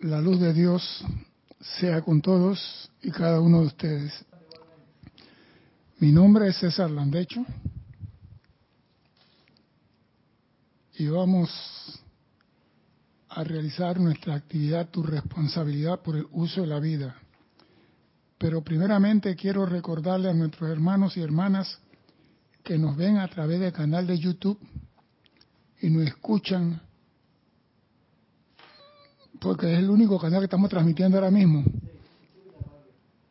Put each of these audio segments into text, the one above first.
La luz de Dios sea con todos y cada uno de ustedes. Mi nombre es César Landecho y vamos a realizar nuestra actividad, tu responsabilidad por el uso de la vida. Pero primeramente quiero recordarle a nuestros hermanos y hermanas que nos ven a través del canal de YouTube y nos escuchan porque es el único canal que estamos transmitiendo ahora mismo.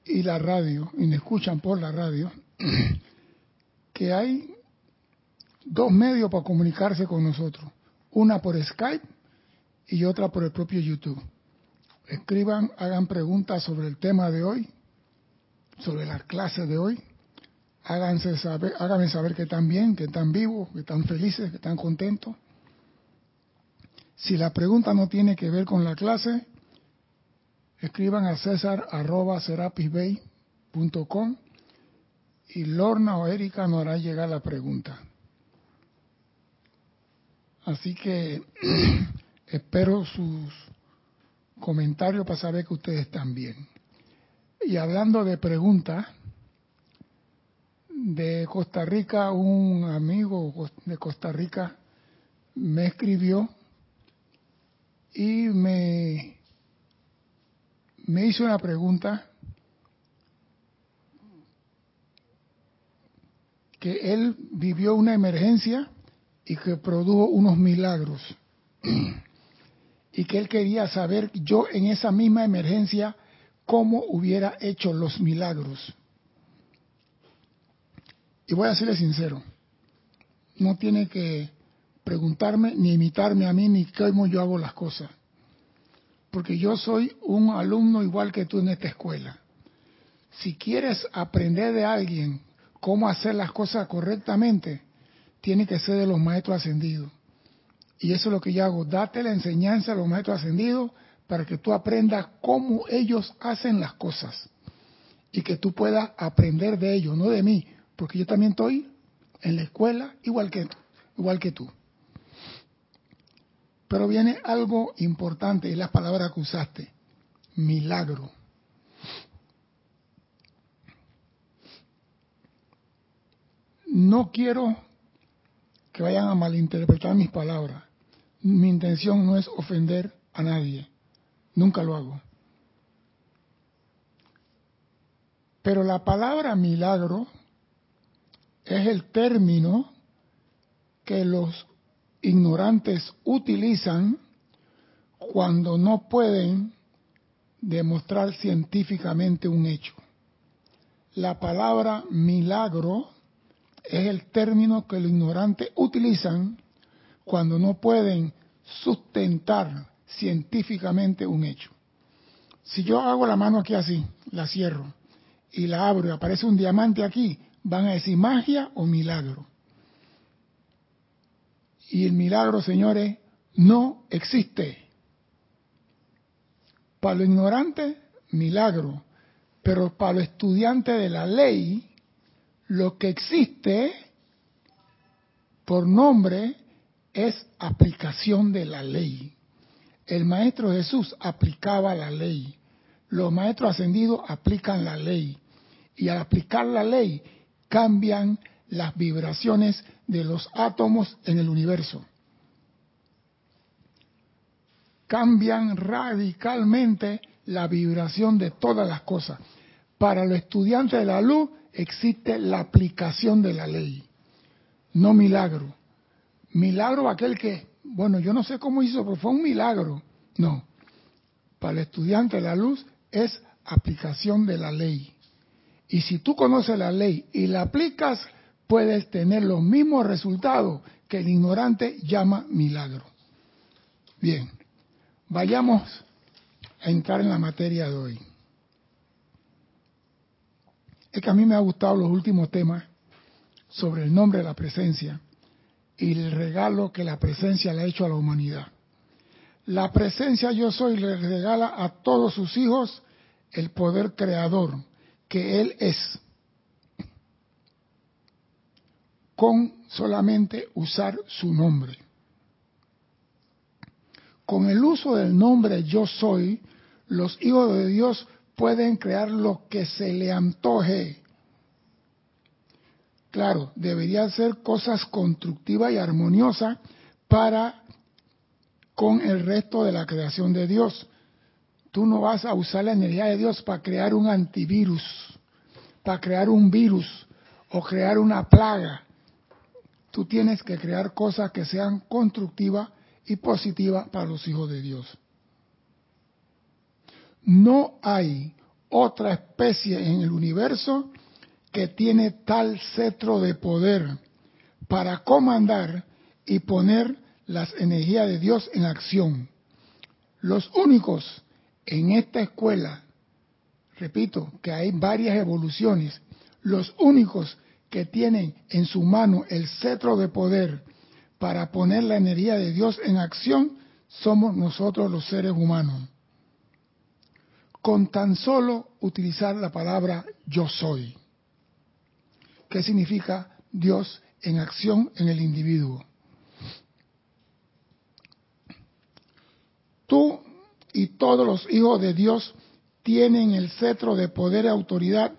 Y la radio, y me escuchan por la radio, que hay dos medios para comunicarse con nosotros. Una por Skype y otra por el propio YouTube. Escriban, hagan preguntas sobre el tema de hoy, sobre la clase de hoy. Háganse saber, háganme saber que están bien, que están vivos, que están felices, que están contentos si la pregunta no tiene que ver con la clase, escriban a César arroba y Lorna o Erika nos hará llegar la pregunta. Así que espero sus comentarios para saber que ustedes están bien. Y hablando de preguntas, de Costa Rica, un amigo de Costa Rica me escribió y me, me hizo una pregunta que él vivió una emergencia y que produjo unos milagros. y que él quería saber yo en esa misma emergencia cómo hubiera hecho los milagros. Y voy a serle sincero, no tiene que preguntarme ni imitarme a mí ni cómo yo hago las cosas. Porque yo soy un alumno igual que tú en esta escuela. Si quieres aprender de alguien cómo hacer las cosas correctamente, tiene que ser de los maestros ascendidos. Y eso es lo que yo hago, date la enseñanza a los maestros ascendidos para que tú aprendas cómo ellos hacen las cosas. Y que tú puedas aprender de ellos, no de mí, porque yo también estoy en la escuela igual que, igual que tú. Pero viene algo importante, y la palabra que usaste, milagro. No quiero que vayan a malinterpretar mis palabras. Mi intención no es ofender a nadie. Nunca lo hago. Pero la palabra milagro es el término que los ignorantes utilizan cuando no pueden demostrar científicamente un hecho. La palabra milagro es el término que los ignorantes utilizan cuando no pueden sustentar científicamente un hecho. Si yo hago la mano aquí así, la cierro y la abro y aparece un diamante aquí, van a decir magia o milagro. Y el milagro, señores, no existe. Para los ignorantes, milagro. Pero para los estudiantes de la ley, lo que existe por nombre es aplicación de la ley. El Maestro Jesús aplicaba la ley. Los maestros ascendidos aplican la ley. Y al aplicar la ley cambian las vibraciones de los átomos en el universo. Cambian radicalmente la vibración de todas las cosas. Para los estudiantes de la luz existe la aplicación de la ley, no milagro. Milagro aquel que, bueno, yo no sé cómo hizo, pero fue un milagro. No, para el estudiante de la luz es aplicación de la ley. Y si tú conoces la ley y la aplicas, puedes tener los mismos resultados que el ignorante llama milagro. Bien, vayamos a entrar en la materia de hoy. Es que a mí me ha gustado los últimos temas sobre el nombre de la presencia y el regalo que la presencia le ha hecho a la humanidad. La presencia yo soy le regala a todos sus hijos el poder creador que Él es. Con solamente usar su nombre. con el uso del nombre yo soy, los hijos de Dios pueden crear lo que se le antoje. Claro, debería ser cosas constructivas y armoniosas para con el resto de la creación de Dios. Tú no vas a usar la energía de Dios para crear un antivirus, para crear un virus o crear una plaga. Tú tienes que crear cosas que sean constructivas y positivas para los hijos de Dios. No hay otra especie en el universo que tiene tal cetro de poder para comandar y poner las energías de Dios en acción. Los únicos en esta escuela, repito, que hay varias evoluciones, los únicos que tienen en su mano el cetro de poder para poner la energía de Dios en acción somos nosotros los seres humanos. Con tan solo utilizar la palabra yo soy. ¿Qué significa Dios en acción en el individuo? Tú y todos los hijos de Dios tienen el cetro de poder y autoridad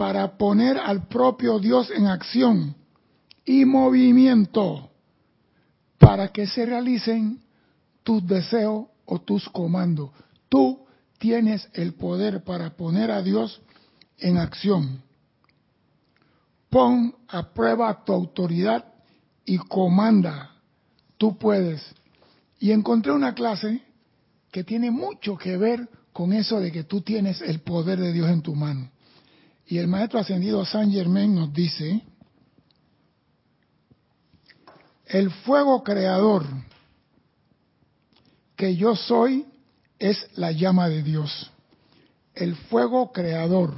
para poner al propio Dios en acción y movimiento para que se realicen tus deseos o tus comandos. Tú tienes el poder para poner a Dios en acción. Pon a prueba tu autoridad y comanda. Tú puedes. Y encontré una clase que tiene mucho que ver con eso de que tú tienes el poder de Dios en tu mano. Y el maestro ascendido San Germain nos dice, el fuego creador que yo soy es la llama de Dios. El fuego creador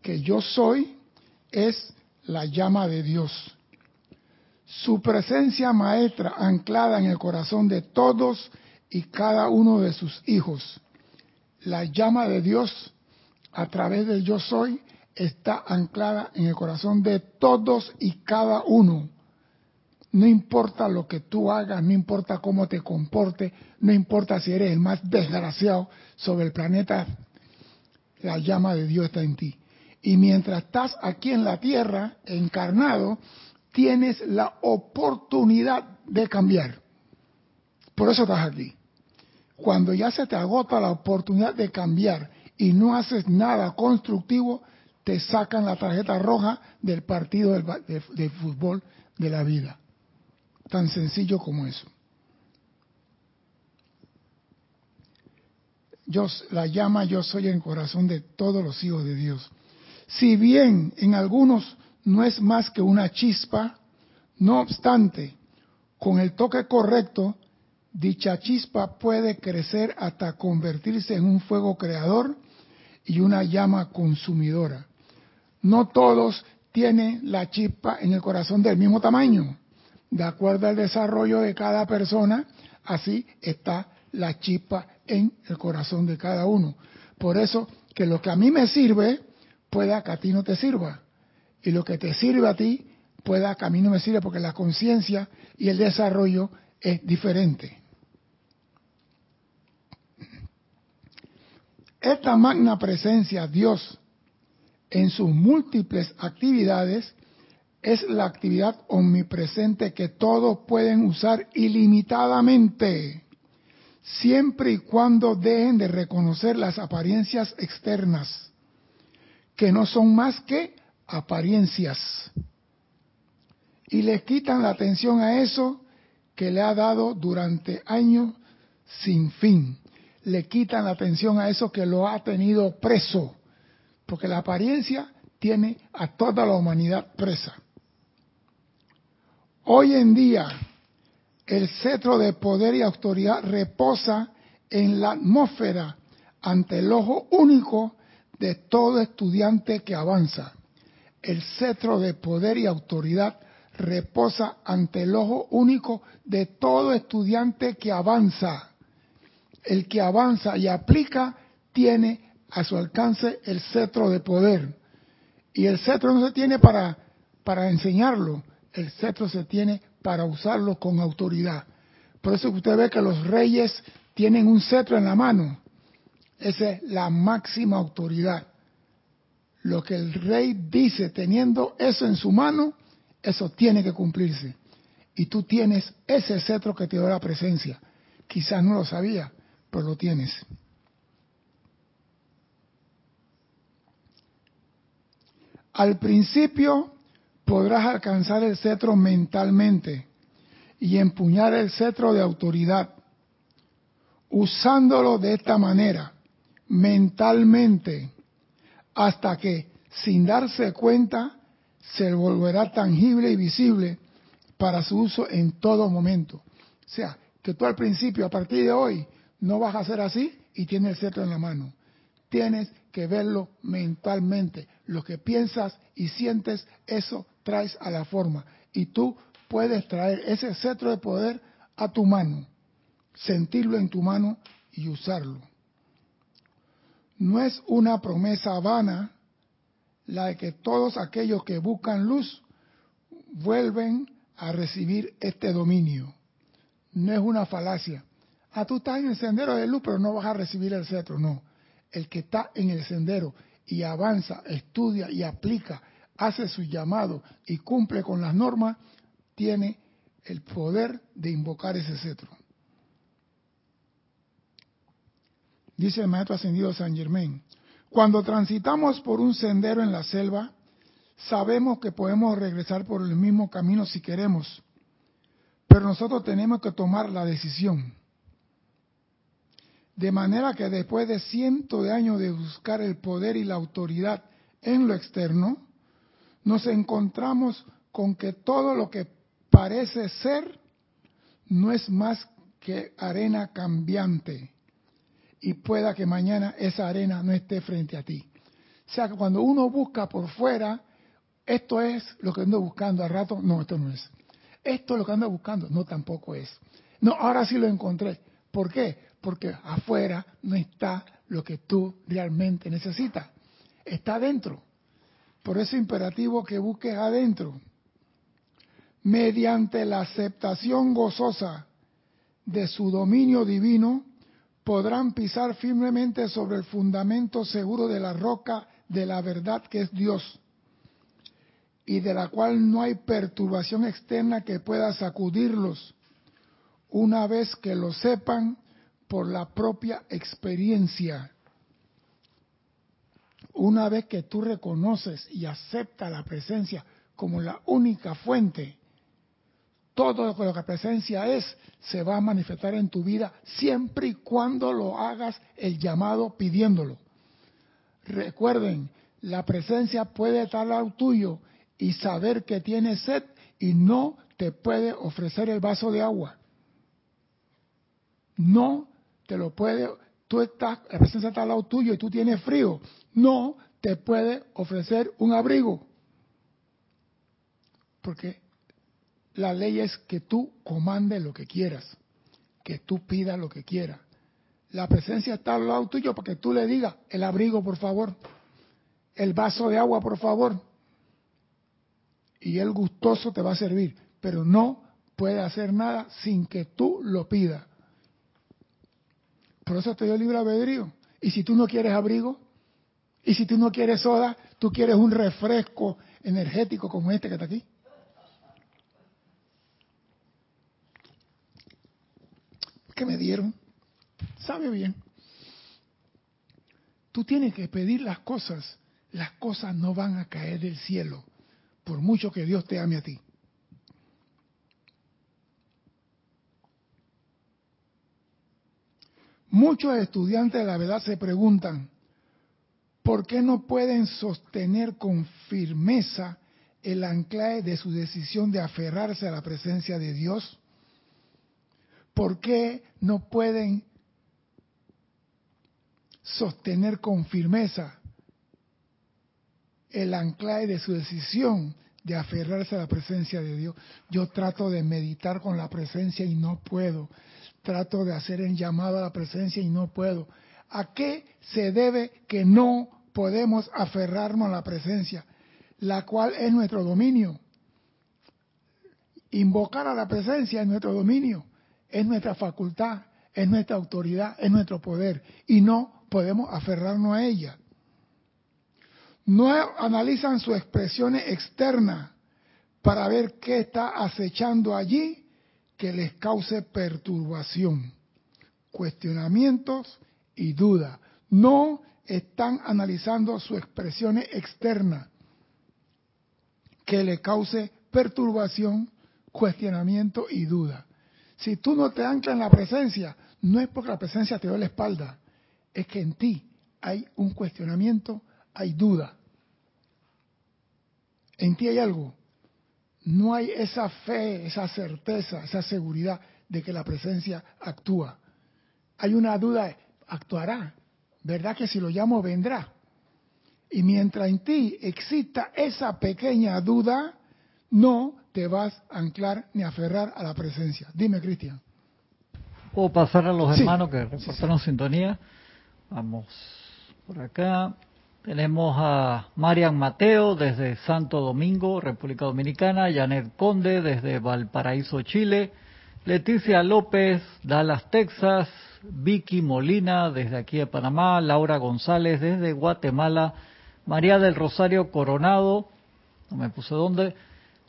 que yo soy es la llama de Dios. Su presencia maestra anclada en el corazón de todos y cada uno de sus hijos. La llama de Dios a través del yo soy está anclada en el corazón de todos y cada uno. No importa lo que tú hagas, no importa cómo te comportes, no importa si eres el más desgraciado sobre el planeta, la llama de Dios está en ti. Y mientras estás aquí en la tierra, encarnado, tienes la oportunidad de cambiar. Por eso estás aquí. Cuando ya se te agota la oportunidad de cambiar y no haces nada constructivo, te sacan la tarjeta roja del partido de, fútbol de la vida. Tan sencillo como eso. Yo, la llama yo soy en corazón de todos los hijos de Dios. Si bien en algunos no es más que una chispa, no obstante, con el toque correcto dicha chispa puede crecer hasta convertirse en un fuego creador y una llama consumidora. No todos tienen la chispa en el corazón del mismo tamaño. De acuerdo al desarrollo de cada persona, así está la chispa en el corazón de cada uno. Por eso que lo que a mí me sirve, pueda que a ti no te sirva. Y lo que te sirve a ti, pueda que a mí no me sirva, porque la conciencia y el desarrollo es diferente. Esta magna presencia, Dios, en sus múltiples actividades, es la actividad omnipresente que todos pueden usar ilimitadamente, siempre y cuando dejen de reconocer las apariencias externas, que no son más que apariencias, y les quitan la atención a eso que le ha dado durante años sin fin. Le quitan la atención a eso que lo ha tenido preso, porque la apariencia tiene a toda la humanidad presa. Hoy en día, el cetro de poder y autoridad reposa en la atmósfera ante el ojo único de todo estudiante que avanza. El cetro de poder y autoridad reposa ante el ojo único de todo estudiante que avanza el que avanza y aplica tiene a su alcance el cetro de poder. Y el cetro no se tiene para, para enseñarlo, el cetro se tiene para usarlo con autoridad. Por eso que usted ve que los reyes tienen un cetro en la mano. Esa es la máxima autoridad. Lo que el rey dice teniendo eso en su mano, eso tiene que cumplirse. Y tú tienes ese cetro que te da la presencia. Quizás no lo sabía, pero lo tienes. Al principio podrás alcanzar el cetro mentalmente y empuñar el cetro de autoridad, usándolo de esta manera, mentalmente, hasta que, sin darse cuenta, se volverá tangible y visible para su uso en todo momento. O sea, que tú al principio, a partir de hoy, no vas a hacer así y tienes el cetro en la mano. Tienes que verlo mentalmente. Lo que piensas y sientes, eso traes a la forma. Y tú puedes traer ese cetro de poder a tu mano, sentirlo en tu mano y usarlo. No es una promesa vana la de que todos aquellos que buscan luz vuelven a recibir este dominio. No es una falacia. Ah, tú estás en el sendero de luz, pero no vas a recibir el cetro. No. El que está en el sendero y avanza, estudia y aplica, hace su llamado y cumple con las normas, tiene el poder de invocar ese cetro. Dice el maestro ascendido San Germain, cuando transitamos por un sendero en la selva, sabemos que podemos regresar por el mismo camino si queremos, pero nosotros tenemos que tomar la decisión. De manera que después de cientos de años de buscar el poder y la autoridad en lo externo, nos encontramos con que todo lo que parece ser no es más que arena cambiante y pueda que mañana esa arena no esté frente a ti. O sea que cuando uno busca por fuera, esto es lo que ando buscando al rato, no, esto no es. Esto es lo que ando buscando, no tampoco es. No, ahora sí lo encontré. ¿Por qué? Porque afuera no está lo que tú realmente necesitas. Está adentro. Por eso es imperativo que busques adentro. Mediante la aceptación gozosa de su dominio divino, podrán pisar firmemente sobre el fundamento seguro de la roca de la verdad que es Dios y de la cual no hay perturbación externa que pueda sacudirlos una vez que lo sepan por la propia experiencia. Una vez que tú reconoces y aceptas la presencia como la única fuente todo lo que la presencia es se va a manifestar en tu vida siempre y cuando lo hagas el llamado pidiéndolo. Recuerden, la presencia puede estar al tuyo y saber que tienes sed y no te puede ofrecer el vaso de agua. No te lo puede, tú estás, la presencia está al lado tuyo y tú tienes frío. No te puede ofrecer un abrigo. Porque la ley es que tú comandes lo que quieras, que tú pidas lo que quieras. La presencia está al lado tuyo para que tú le digas el abrigo, por favor, el vaso de agua, por favor. Y él gustoso te va a servir, pero no puede hacer nada sin que tú lo pidas. Por eso te dio libre albedrío. Y si tú no quieres abrigo, y si tú no quieres soda, tú quieres un refresco energético como este que está aquí. que me dieron. Sabe bien. Tú tienes que pedir las cosas. Las cosas no van a caer del cielo, por mucho que Dios te ame a ti. Muchos estudiantes de la verdad se preguntan, ¿por qué no pueden sostener con firmeza el anclaje de su decisión de aferrarse a la presencia de Dios? ¿Por qué no pueden sostener con firmeza el anclaje de su decisión de aferrarse a la presencia de Dios? Yo trato de meditar con la presencia y no puedo. Trato de hacer el llamado a la presencia y no puedo. ¿A qué se debe que no podemos aferrarnos a la presencia, la cual es nuestro dominio? Invocar a la presencia es nuestro dominio es nuestra facultad, es nuestra autoridad, es nuestro poder y no podemos aferrarnos a ella. No analizan sus expresiones externas para ver qué está acechando allí que les cause perturbación, cuestionamientos y dudas. No están analizando sus expresiones externas que le cause perturbación, cuestionamiento y duda. Si tú no te anclas en la presencia, no es porque la presencia te dio la espalda, es que en ti hay un cuestionamiento, hay duda. En ti hay algo. No hay esa fe, esa certeza, esa seguridad de que la presencia actúa. Hay una duda, actuará. ¿Verdad que si lo llamo vendrá? Y mientras en ti exista esa pequeña duda, no te vas a anclar ni a aferrar a la presencia. Dime, Cristian. ¿Puedo pasar a los hermanos que reportaron sintonía? Vamos por acá. Tenemos a Marian Mateo desde Santo Domingo, República Dominicana, Janet Conde desde Valparaíso, Chile, Leticia López, Dallas, Texas, Vicky Molina desde aquí de Panamá, Laura González desde Guatemala, María del Rosario Coronado, no me puse dónde,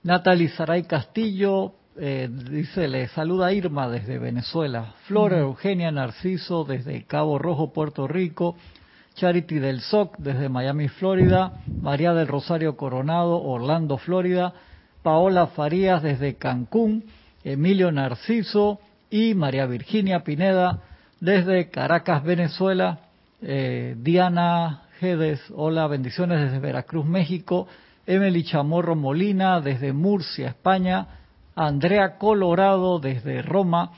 Natalie Saray Castillo, eh, dice, le saluda Irma desde Venezuela, Flora Eugenia Narciso desde Cabo Rojo, Puerto Rico, Charity del SOC desde Miami, Florida, María del Rosario Coronado, Orlando, Florida, Paola Farías desde Cancún, Emilio Narciso y María Virginia Pineda desde Caracas, Venezuela, eh, Diana Gedes, hola, bendiciones desde Veracruz, México, Emily Chamorro Molina desde Murcia, España, Andrea Colorado desde Roma,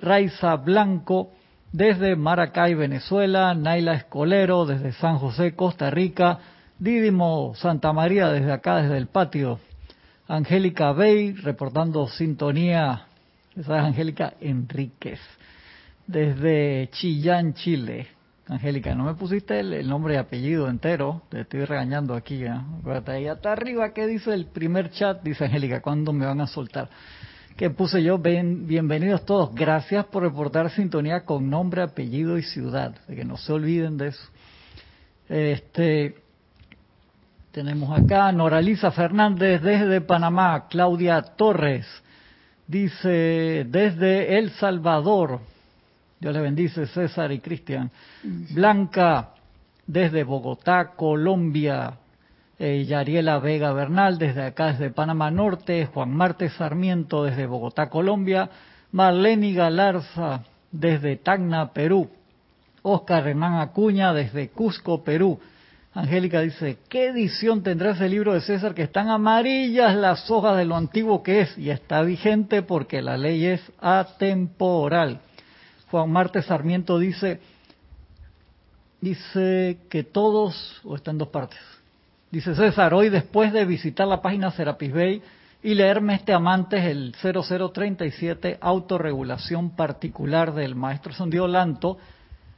Raiza Blanco desde Maracay, Venezuela, Naila Escolero desde San José, Costa Rica, Didimo Santa María desde acá, desde el patio, Angélica Bey reportando sintonía, esa es Angélica Enríquez, desde Chillán, Chile. Angélica, no me pusiste el, nombre y apellido entero, te estoy regañando aquí. ¿eh? Ahí hasta arriba, ¿qué dice el primer chat? Dice Angélica, ¿cuándo me van a soltar? Que puse yo, bienvenidos todos, gracias por reportar sintonía con nombre, apellido y ciudad, de que no se olviden de eso. Este, tenemos acá Noralisa Fernández desde Panamá, Claudia Torres, dice desde El Salvador, Dios le bendice, César y Cristian. Blanca, desde Bogotá, Colombia. Eh, Yariela Vega Bernal, desde acá, desde Panamá Norte. Juan Marte Sarmiento, desde Bogotá, Colombia. Marlene Galarza, desde Tacna, Perú. Oscar Hernán Acuña, desde Cusco, Perú. Angélica dice, ¿qué edición tendrá ese libro de César que están amarillas las hojas de lo antiguo que es? Y está vigente porque la ley es atemporal. Juan Marte Sarmiento dice, dice que todos, o está en dos partes, dice César, hoy después de visitar la página Serapis Bay y leerme este amante, el 0037, autorregulación particular del maestro Sondio Lanto,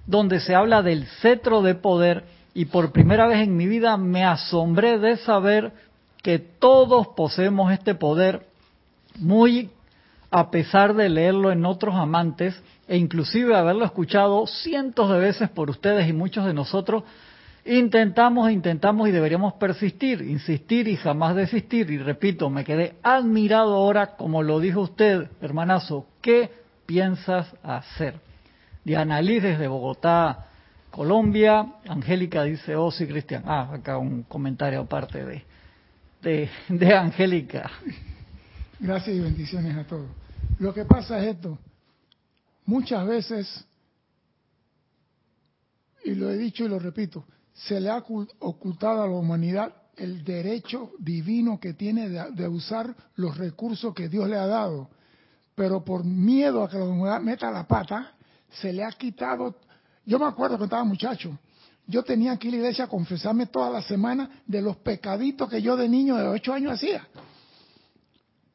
donde se habla del cetro de poder y por primera vez en mi vida me asombré de saber que todos poseemos este poder muy a pesar de leerlo en otros amantes e inclusive haberlo escuchado cientos de veces por ustedes y muchos de nosotros, intentamos, intentamos y deberíamos persistir, insistir y jamás desistir. Y repito, me quedé admirado ahora, como lo dijo usted, hermanazo, ¿qué piensas hacer? Diana Liz desde Bogotá, Colombia. Angélica dice, oh sí, Cristian. Ah, acá un comentario aparte de, de, de Angélica. Gracias y bendiciones a todos. Lo que pasa es esto. Muchas veces, y lo he dicho y lo repito, se le ha ocultado a la humanidad el derecho divino que tiene de, usar los recursos que Dios le ha dado. Pero por miedo a que la humanidad meta la pata, se le ha quitado. Yo me acuerdo que estaba muchacho. Yo tenía que ir a la iglesia a confesarme toda la semana de los pecaditos que yo de niño de ocho años hacía.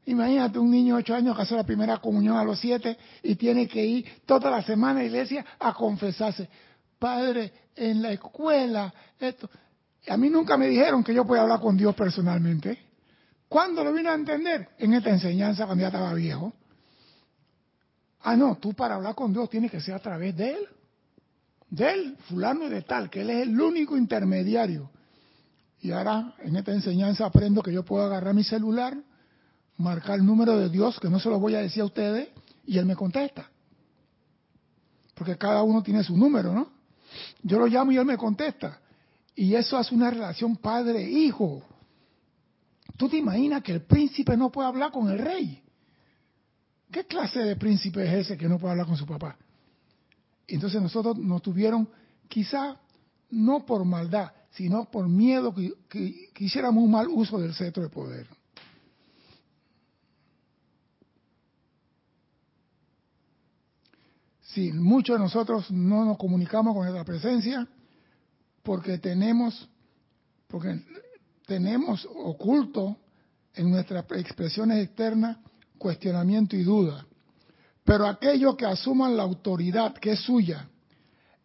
Imagínate un niño de ocho años que hace la primera comunión a los siete y tiene que ir toda la semana a la iglesia a confesarse. Padre, en la escuela, esto. A mí nunca me dijeron que yo podía hablar con Dios personalmente. ¿Cuándo lo vine a entender? En esta enseñanza cuando ya estaba viejo. Ah, no, tú para hablar con Dios tienes que ser a través de Él. De Él, fulano y de tal, que Él es el único intermediario. Y ahora en esta enseñanza aprendo que yo puedo agarrar mi celular, marcar el número de Dios, que no se lo voy a decir a ustedes, y Él me contesta. Porque cada uno tiene su número, ¿no? Yo lo llamo y Él me contesta. Y eso hace una relación padre-hijo. ¿Tú te imaginas que el príncipe no puede hablar con el rey? ¿Qué clase de príncipe es ese que no puede hablar con su papá? Entonces nosotros nos tuvieron, quizá no por maldad, sino por miedo que, que, hiciéramos un mal uso del cetro de poder. Sí, muchos de nosotros no nos comunicamos con esa presencia porque tenemos, porque tenemos oculto en nuestras expresiones externas cuestionamiento y duda. Pero aquellos que asuman la autoridad que es suya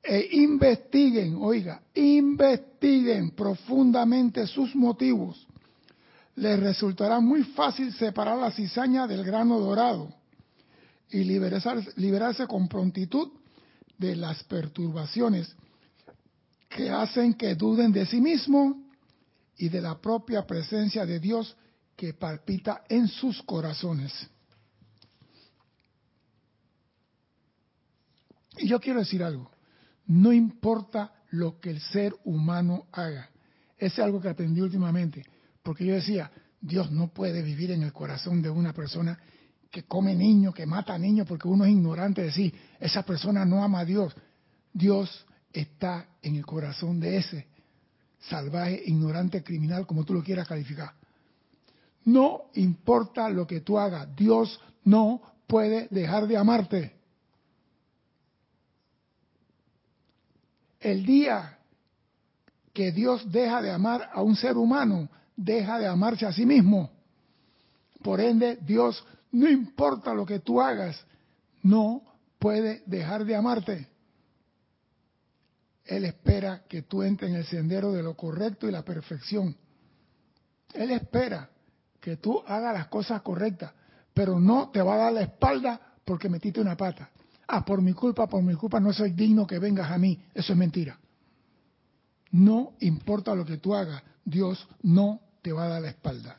e investiguen, oiga, investiguen profundamente sus motivos, les resultará muy fácil separar la cizaña del grano dorado y liberarse, con prontitud de las perturbaciones que hacen que duden de sí mismo y de la propia presencia de Dios que palpita en sus corazones. Y yo quiero decir algo, no importa lo que el ser humano haga, es algo que aprendí últimamente, porque yo decía, Dios no puede vivir en el corazón de una persona que come niños, que mata niños, porque uno es ignorante de sí, esa persona no ama a Dios. Dios está en el corazón de ese salvaje, ignorante, criminal, como tú lo quieras calificar. No importa lo que tú hagas, Dios no puede dejar de amarte. El día que Dios deja de amar a un ser humano, deja de amarse a sí mismo. Por ende, Dios, no importa lo que tú hagas, no puede dejar de amarte. Él espera que tú entres en el sendero de lo correcto y la perfección. Él espera que tú hagas las cosas correctas, pero no te va a dar la espalda porque metiste una pata. Ah, por mi culpa, por mi culpa no soy digno que vengas a mí. Eso es mentira. No importa lo que tú hagas, Dios no te va a dar la espalda.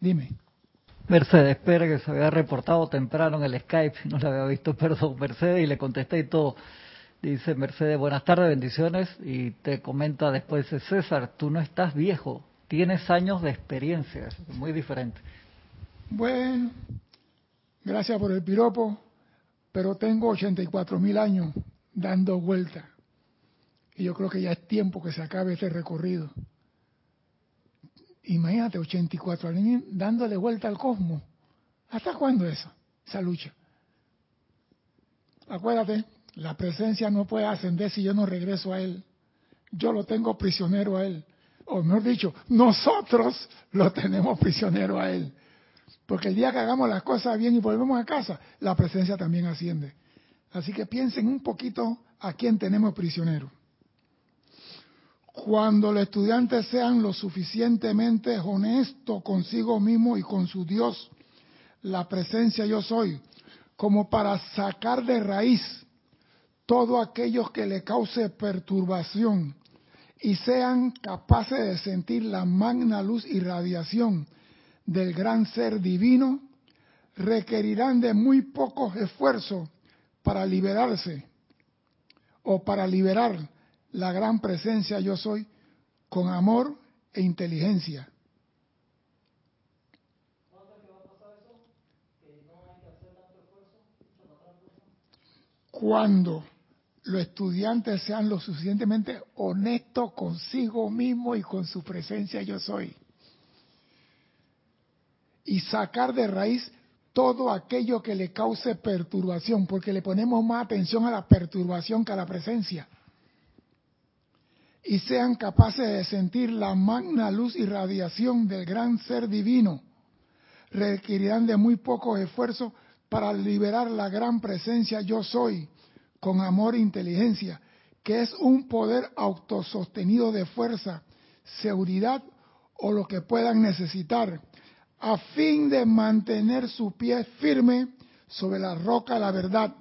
Dime. Mercedes espera que se había reportado temprano en el Skype, no la había visto, perdón, Mercedes, y le contesté y todo. Dice Mercedes, buenas tardes, bendiciones. Y te comenta después, César, tú no estás viejo, tienes años de experiencia, muy diferente. Bueno, gracias por el piropo, pero tengo 84 mil años dando vuelta. Y yo creo que ya es tiempo que se acabe este recorrido. Imagínate, 84 años dándole vuelta al cosmos. ¿Hasta cuándo eso? Esa lucha. Acuérdate, la presencia no puede ascender si yo no regreso a Él. Yo lo tengo prisionero a Él. O mejor dicho, nosotros lo tenemos prisionero a Él. Porque el día que hagamos las cosas bien y volvemos a casa, la presencia también asciende. Así que piensen un poquito a quién tenemos prisionero. Cuando los estudiantes sean lo suficientemente honestos consigo mismo y con su Dios, la presencia yo soy, como para sacar de raíz todo aquello que le cause perturbación y sean capaces de sentir la magna luz y radiación del gran ser divino, requerirán de muy pocos esfuerzos para liberarse o para liberar la gran presencia yo soy con amor e inteligencia. Cuando los estudiantes sean lo suficientemente honestos consigo mismo y con su presencia yo soy. Y sacar de raíz todo aquello que le cause perturbación, porque le ponemos más atención a la perturbación que a la presencia. Y sean capaces de sentir la magna luz y radiación del gran ser divino. Requerirán de muy poco esfuerzo para liberar la gran presencia yo soy con amor e inteligencia, que es un poder autosostenido de fuerza, seguridad o lo que puedan necesitar, a fin de mantener su pie firme sobre la roca la verdad,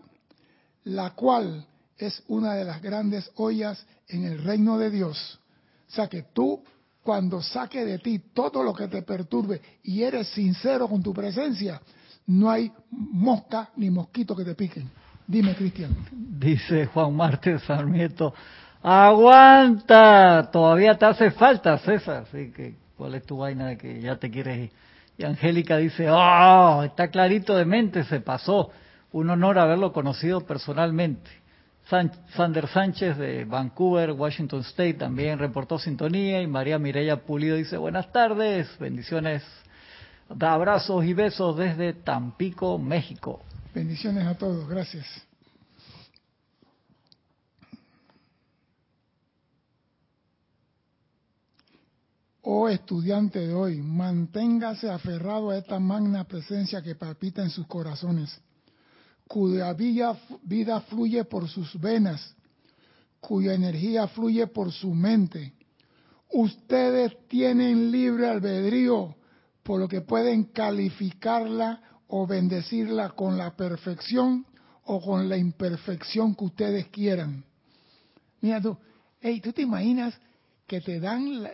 la cual es una de las grandes ollas en el reino de Dios. O sea que tú, cuando saque de ti todo lo que te perturbe y eres sincero con tu presencia, no hay mosca ni mosquito que te piquen. Dime, Cristian. Dice Juan Marte Sarmiento, aguanta, todavía te hace falta, César. Así que, ¿cuál es tu vaina de que ya te quieres ir? Y Angélica dice, oh, está clarito de mente, se pasó. Un honor haberlo conocido personalmente. Sander Sánchez de Vancouver, Washington State, también reportó sintonía. Y María Mireya Pulido dice, buenas tardes, bendiciones, da abrazos y besos desde Tampico, México. Bendiciones a todos, gracias. Oh estudiante de hoy, manténgase aferrado a esta magna presencia que palpita en sus corazones, cuya vida, fluye por sus venas, cuya energía fluye por su mente. Ustedes tienen libre albedrío, por lo que pueden calificarla o bendecirla con la perfección o con la imperfección que ustedes quieran. Mira tú, hey, ¿tú te imaginas que te dan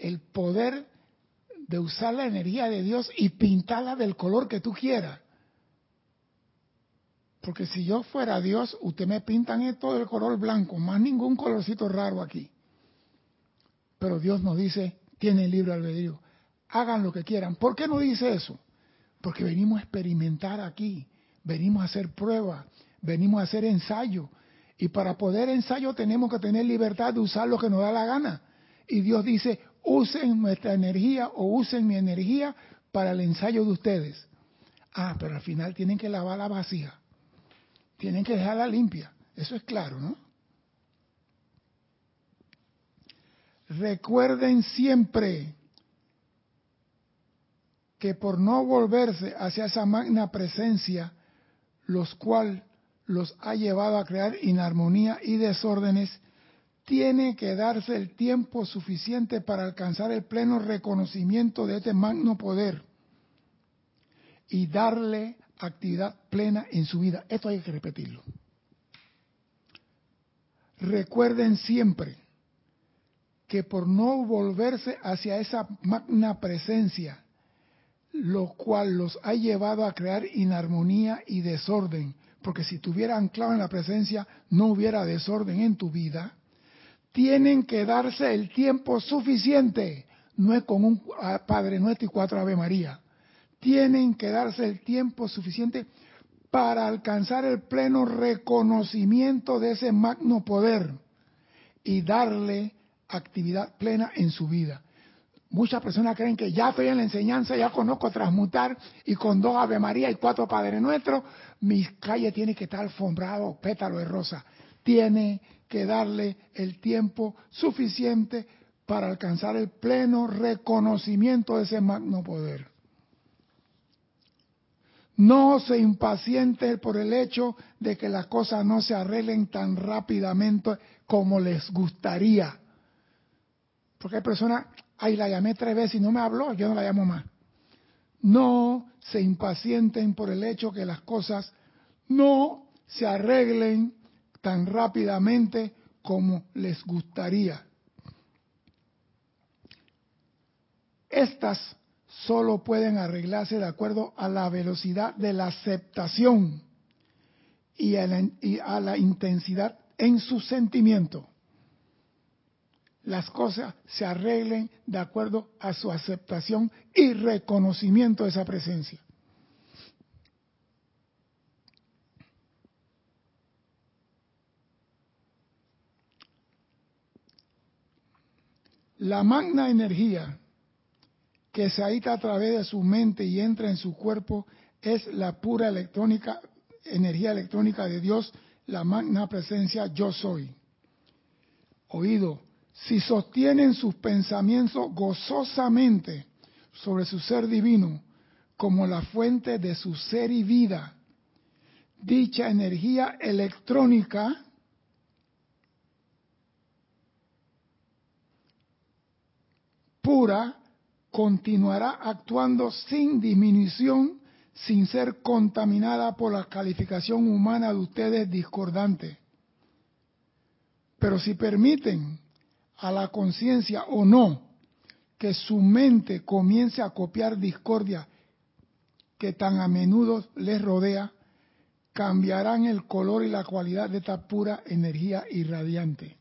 el poder de usar la energía de Dios y pintarla del color que tú quieras? Porque si yo fuera Dios, usted me pintan esto del color blanco, más ningún colorcito raro aquí. Pero Dios nos dice, tiene libre albedrío, hagan lo que quieran. ¿Por qué no dice eso? Porque venimos a experimentar aquí, venimos a hacer pruebas, venimos a hacer ensayo. Y para poder ensayo tenemos que tener libertad de usar lo que nos da la gana. Y Dios dice, usen nuestra energía o usen mi energía para el ensayo de ustedes. Ah, pero al final tienen que lavar la vasija. Tienen que dejarla limpia. Eso es claro, ¿no? Recuerden siempre que por no volverse hacia esa magna presencia, los cual los ha llevado a crear inarmonía y desórdenes, tiene que darse el tiempo suficiente para alcanzar el pleno reconocimiento de este magno poder y darle actividad plena en su vida. Esto hay que repetirlo. Recuerden siempre que por no volverse hacia esa magna presencia, lo cual los ha llevado a crear inarmonía y desorden, porque si tuviera anclado en la presencia no hubiera desorden en tu vida, tienen que darse el tiempo suficiente, no es con un Padre Nuestro y cuatro Ave María, tienen que darse el tiempo suficiente para alcanzar el pleno reconocimiento de ese magno poder y darle actividad plena en su vida. Muchas personas creen que ya estoy en la enseñanza, ya conozco transmutar y con dos Ave María y cuatro Padre Nuestro, mis calles tienen que estar alfombrados, pétalo de rosa. Tiene que darle el tiempo suficiente para alcanzar el pleno reconocimiento de ese magno poder. No se impaciente por el hecho de que las cosas no se arreglen tan rápidamente como les gustaría. Porque hay personas, ay, la llamé tres veces y no me habló, yo no la llamo más. No se impacienten por el hecho que las cosas no se arreglen tan rápidamente como les gustaría. Estas solo pueden arreglarse de acuerdo a la velocidad de la aceptación y a la, y a la intensidad en su sentimiento las cosas se arreglen de acuerdo a su aceptación y reconocimiento de esa presencia. La magna energía que se habita a través de su mente y entra en su cuerpo es la pura electrónica, energía electrónica de Dios, la magna presencia yo soy. Oído, si sostienen sus pensamientos gozosamente sobre su ser divino como la fuente de su ser y vida, dicha energía electrónica pura continuará actuando sin disminución, sin ser contaminada por la calificación humana de ustedes discordante. Pero si permiten a la conciencia o no que su mente comience a copiar discordia que tan a menudo les rodea, cambiarán el color y la cualidad de esta pura energía irradiante.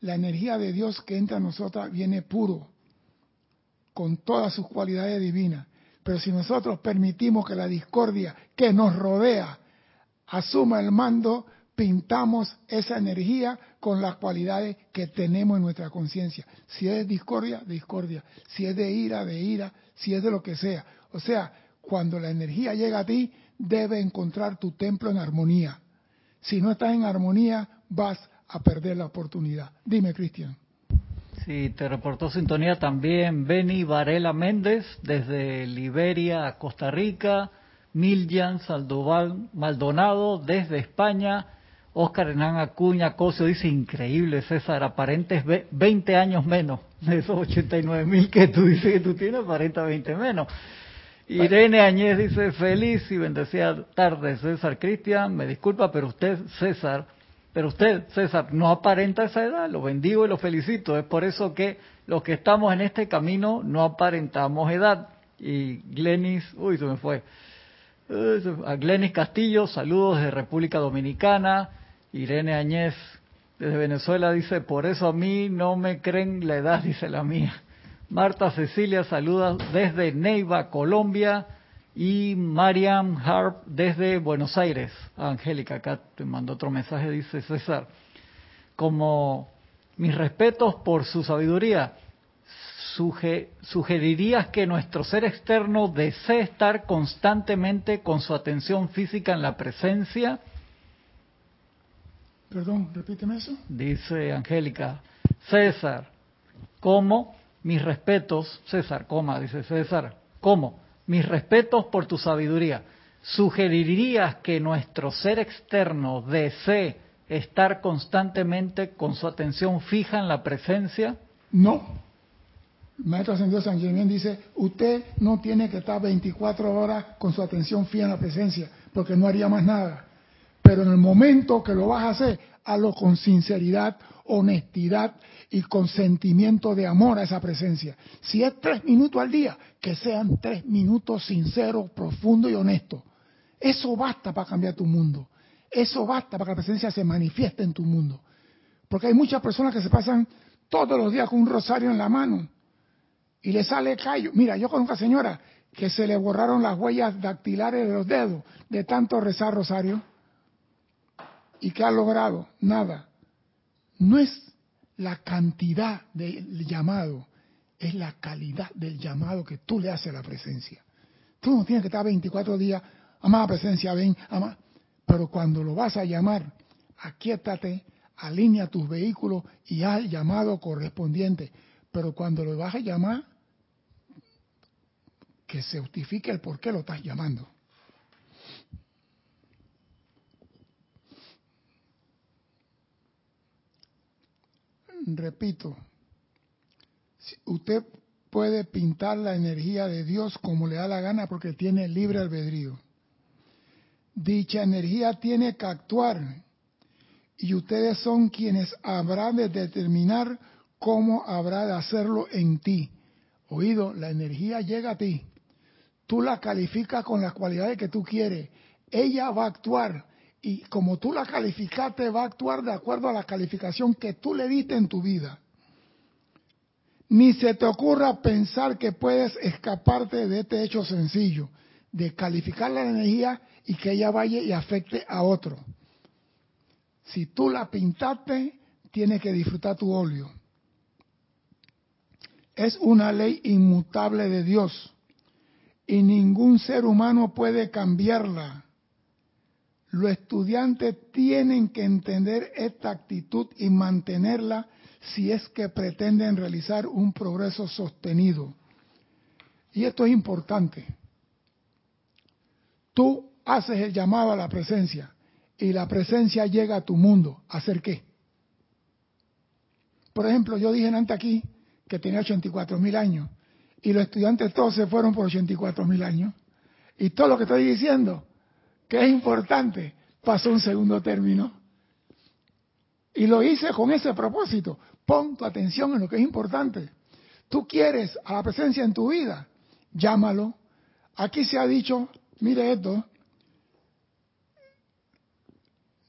La energía de Dios que entra a nosotros viene puro, con todas sus cualidades divinas. Pero si nosotros permitimos que la discordia que nos rodea asuma el mando, pintamos esa energía con las cualidades que tenemos en nuestra conciencia. Si es discordia, discordia. Si es de ira, de ira. Si es de lo que sea. O sea, cuando la energía llega a ti, debe encontrar tu templo en armonía. Si no estás en armonía, vas a perder la oportunidad. Dime, Cristian. Sí, te reportó sintonía también Beni Varela Méndez desde Liberia, Costa Rica, Miljan Saldoval Maldonado desde España, Oscar Hernán Acuña Cosio dice increíble César, aparentes 20 años menos de esos 89 mil que tú dices que tú tienes, aparenta 20 menos. Irene Añez dice feliz y bendecida tarde César Cristian, me disculpa, pero usted César pero usted, César, no aparenta esa edad, lo bendigo y lo felicito. Es por eso que los que estamos en este camino no aparentamos edad. Y Glenis, uy, se me fue. A Glenis Castillo, saludos de República Dominicana. Irene Añez, desde Venezuela, dice, por eso a mí no me creen la edad, dice la mía. Marta Cecilia, saluda desde Neiva, Colombia. Y Mariam Harp desde Buenos Aires. Angélica, acá te mando otro mensaje, dice César. Como mis respetos por su sabiduría, sugerirías que nuestro ser externo desee estar constantemente con su atención física en la presencia. Perdón, repíteme eso. Dice Angélica, César, ¿cómo? Mis respetos, César, coma, dice César, ¿cómo? Mis respetos por tu sabiduría. ¿Sugerirías que nuestro ser externo desee estar constantemente con su atención fija en la presencia? No. El maestro ascendido San Germán dice, usted no tiene que estar 24 horas con su atención fija en la presencia, porque no haría más nada. Pero en el momento que lo vas a hacer, hazlo con sinceridad, honestidad y con sentimiento de amor a esa presencia. Si es tres minutos al día, que sean tres minutos sinceros, profundos y honestos. Eso basta para cambiar tu mundo. Eso basta para que la presencia se manifieste en tu mundo. Porque hay muchas personas que se pasan todos los días con un rosario en la mano y le sale callo. Mira, yo conozco a señora que se le borraron las huellas dactilares de los dedos de tanto rezar rosario. ¿Y qué ha logrado? Nada. No es la cantidad del llamado, es la calidad del llamado que tú le haces a la presencia. Tú no tienes que estar 24 días, amada presencia, ven, ama. Pero cuando lo vas a llamar, aquíétate, alinea tus vehículos y haz el llamado correspondiente. Pero cuando lo vas a llamar, que se justifique el por qué lo estás llamando. Repito, usted puede pintar la energía de Dios como le da la gana porque tiene libre albedrío. Dicha energía tiene que actuar y ustedes son quienes habrán de determinar cómo habrá de hacerlo en ti. Oído, la energía llega a ti. Tú la calificas con las cualidades que tú quieres. Ella va a actuar y como tú la calificaste, va a actuar de acuerdo a la calificación que tú le diste en tu vida. Ni se te ocurra pensar que puedes escaparte de este hecho sencillo, de calificar la energía y que ella vaya y afecte a otro. Si tú la pintaste, tienes que disfrutar tu óleo. Es una ley inmutable de Dios y ningún ser humano puede cambiarla los estudiantes tienen que entender esta actitud y mantenerla si es que pretenden realizar un progreso sostenido. Y esto es importante. Tú haces el llamado a la presencia y la presencia llega a tu mundo. ¿Hacer qué? Por ejemplo, yo dije antes aquí que tenía 84 mil años y los estudiantes todos se fueron por 84 mil años. Y todo lo que estoy diciendo, que es importante, pasó un segundo término. Y lo hice con ese propósito. Pon tu atención en lo que es importante. Tú quieres a la presencia en tu vida, llámalo. Aquí se ha dicho, mire esto,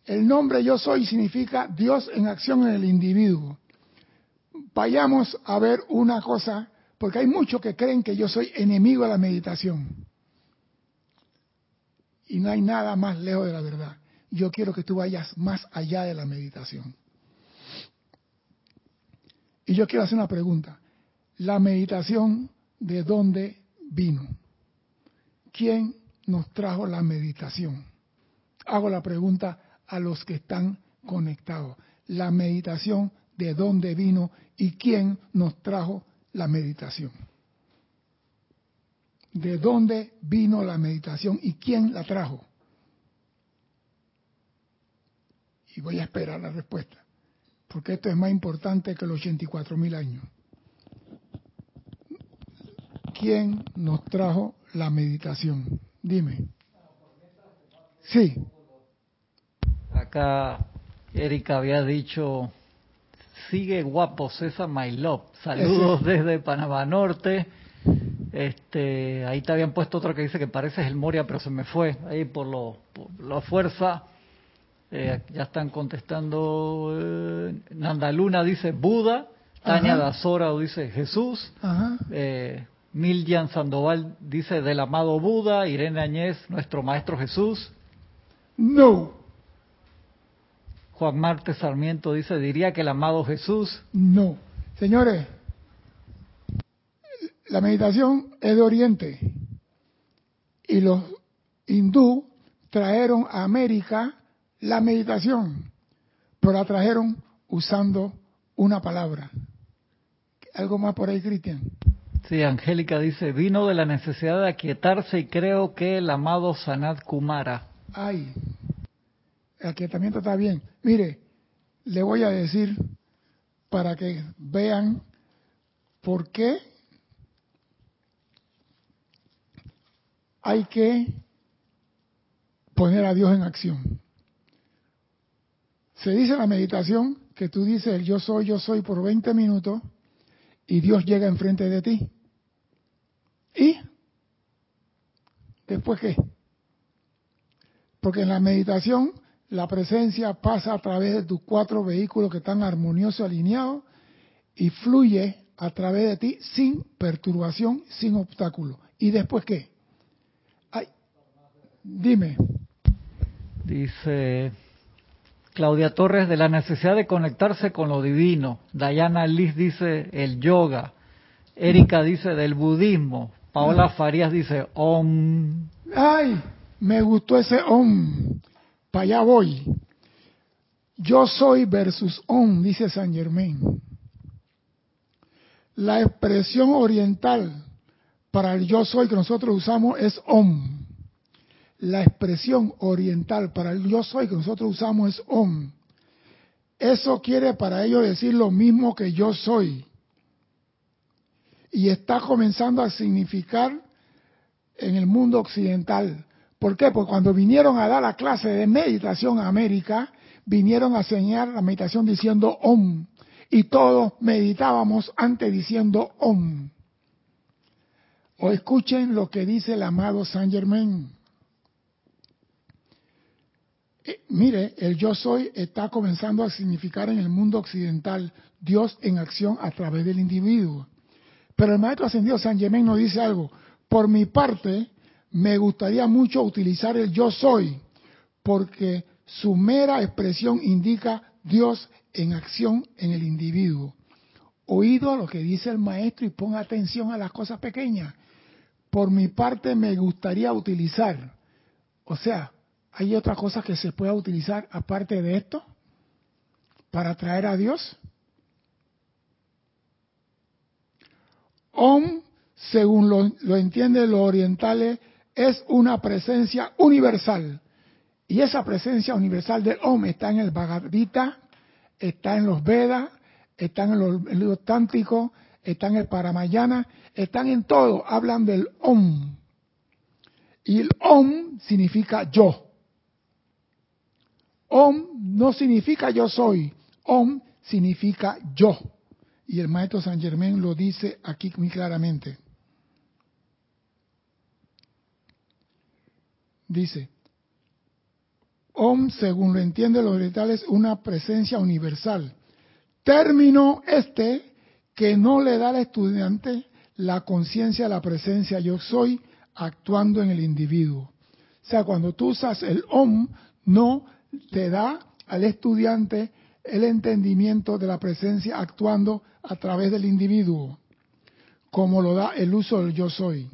el nombre yo soy significa Dios en acción en el individuo. Vayamos a ver una cosa, porque hay muchos que creen que yo soy enemigo de la meditación. Y no hay nada más lejos de la verdad. Yo quiero que tú vayas más allá de la meditación. Y yo quiero hacer una pregunta. La meditación, ¿de dónde vino? ¿Quién nos trajo la meditación? Hago la pregunta a los que están conectados. La meditación, ¿de dónde vino y quién nos trajo la meditación? ¿De dónde vino la meditación y quién la trajo? Y voy a esperar la respuesta, porque esto es más importante que los 84 mil años. ¿Quién nos trajo la meditación? Dime. Sí. Acá Erika había dicho, sigue guapo César My Love. Saludos desde Panamá Norte. Este, ahí te habían puesto otro que dice que pareces el Moria, pero se me fue ahí por, lo, la fuerza. Eh, ya están contestando. Eh, Nandaluna dice Buda. Tania Dazora dice Jesús. Eh, Miljan Sandoval dice del amado Buda. Irene Añez, nuestro maestro Jesús. No. Juan Marte Sarmiento dice, diría que el amado Jesús. No. Señores, la meditación es de Oriente. Y los hindú trajeron a América la meditación, pero la trajeron usando una palabra. ¿Algo más por ahí, Cristian? Sí, Angélica dice, vino de la necesidad de aquietarse y creo que el amado Sanat Kumara. Ay, el aquietamiento está bien. Mire, le voy a decir para que vean por qué hay que poner a Dios en acción. Se dice en la meditación que tú dices el yo soy, yo soy por 20 minutos y Dios llega enfrente de ti. ¿Y después qué? Porque en la meditación la presencia pasa a través de tus cuatro vehículos que están armoniosos, alineados, y fluye a través de ti sin perturbación, sin obstáculo. ¿Y después qué? Dime. Dice Claudia Torres de la necesidad de conectarse con lo divino. Dayana Liz dice el yoga. Erika dice del budismo. Paola Farías dice om. Ay, me gustó ese om. Para allá voy. Yo soy versus on, dice San Germain. La expresión oriental para el yo soy que nosotros usamos es om. La expresión oriental para el yo soy que nosotros usamos es om. Eso quiere para ellos decir lo mismo que yo soy. Y está comenzando a significar en el mundo occidental ¿Por qué? Porque cuando vinieron a dar la clase de meditación a América, vinieron a enseñar la meditación diciendo Om. Y todos meditábamos antes diciendo Om. O escuchen lo que dice el amado Saint Germain. Eh, mire, el yo soy está comenzando a significar en el mundo occidental Dios en acción a través del individuo. Pero el maestro ascendido Saint Germain nos dice algo. Por mi parte, me gustaría mucho utilizar el yo soy, porque su mera expresión indica Dios en acción en el individuo. Oído lo que dice el maestro y ponga atención a las cosas pequeñas. Por mi parte me gustaría utilizar, o sea, ¿hay otra cosa que se pueda utilizar aparte de esto para atraer a Dios? Om, según lo, lo entienden los orientales, es una presencia universal. Y esa presencia universal del Om está en el Bhagavad Gita, está en los Vedas, está en los libros tántricos, están en el Paramayana, están en todo, hablan del Om. Y el Om significa yo. Om no significa yo soy, Om significa yo. Y el maestro San Germán lo dice aquí muy claramente. Dice, Om, según lo entienden los orientales, una presencia universal. Término este que no le da al estudiante la conciencia de la presencia yo soy actuando en el individuo. O sea, cuando tú usas el Om, no te da al estudiante el entendimiento de la presencia actuando a través del individuo, como lo da el uso del yo soy.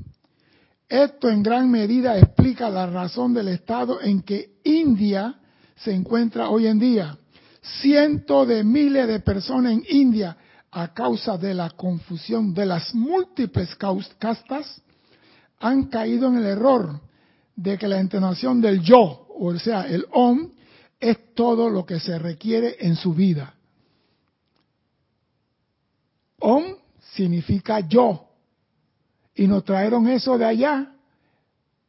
Esto en gran medida explica la razón del estado en que India se encuentra hoy en día. Cientos de miles de personas en India, a causa de la confusión de las múltiples castas, han caído en el error de que la entonación del yo, o sea, el om, es todo lo que se requiere en su vida. Om significa yo. Y nos trajeron eso de allá,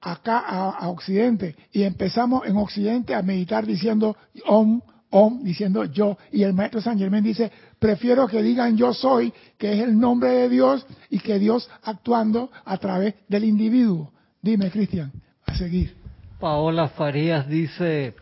acá a, Occidente. Y empezamos en Occidente a meditar diciendo Om, Om, diciendo yo. Y el maestro San Germán dice, prefiero que digan yo soy, que es el nombre de Dios y que Dios actuando a través del individuo. Dime, Cristian, a seguir. Paola Farías dice,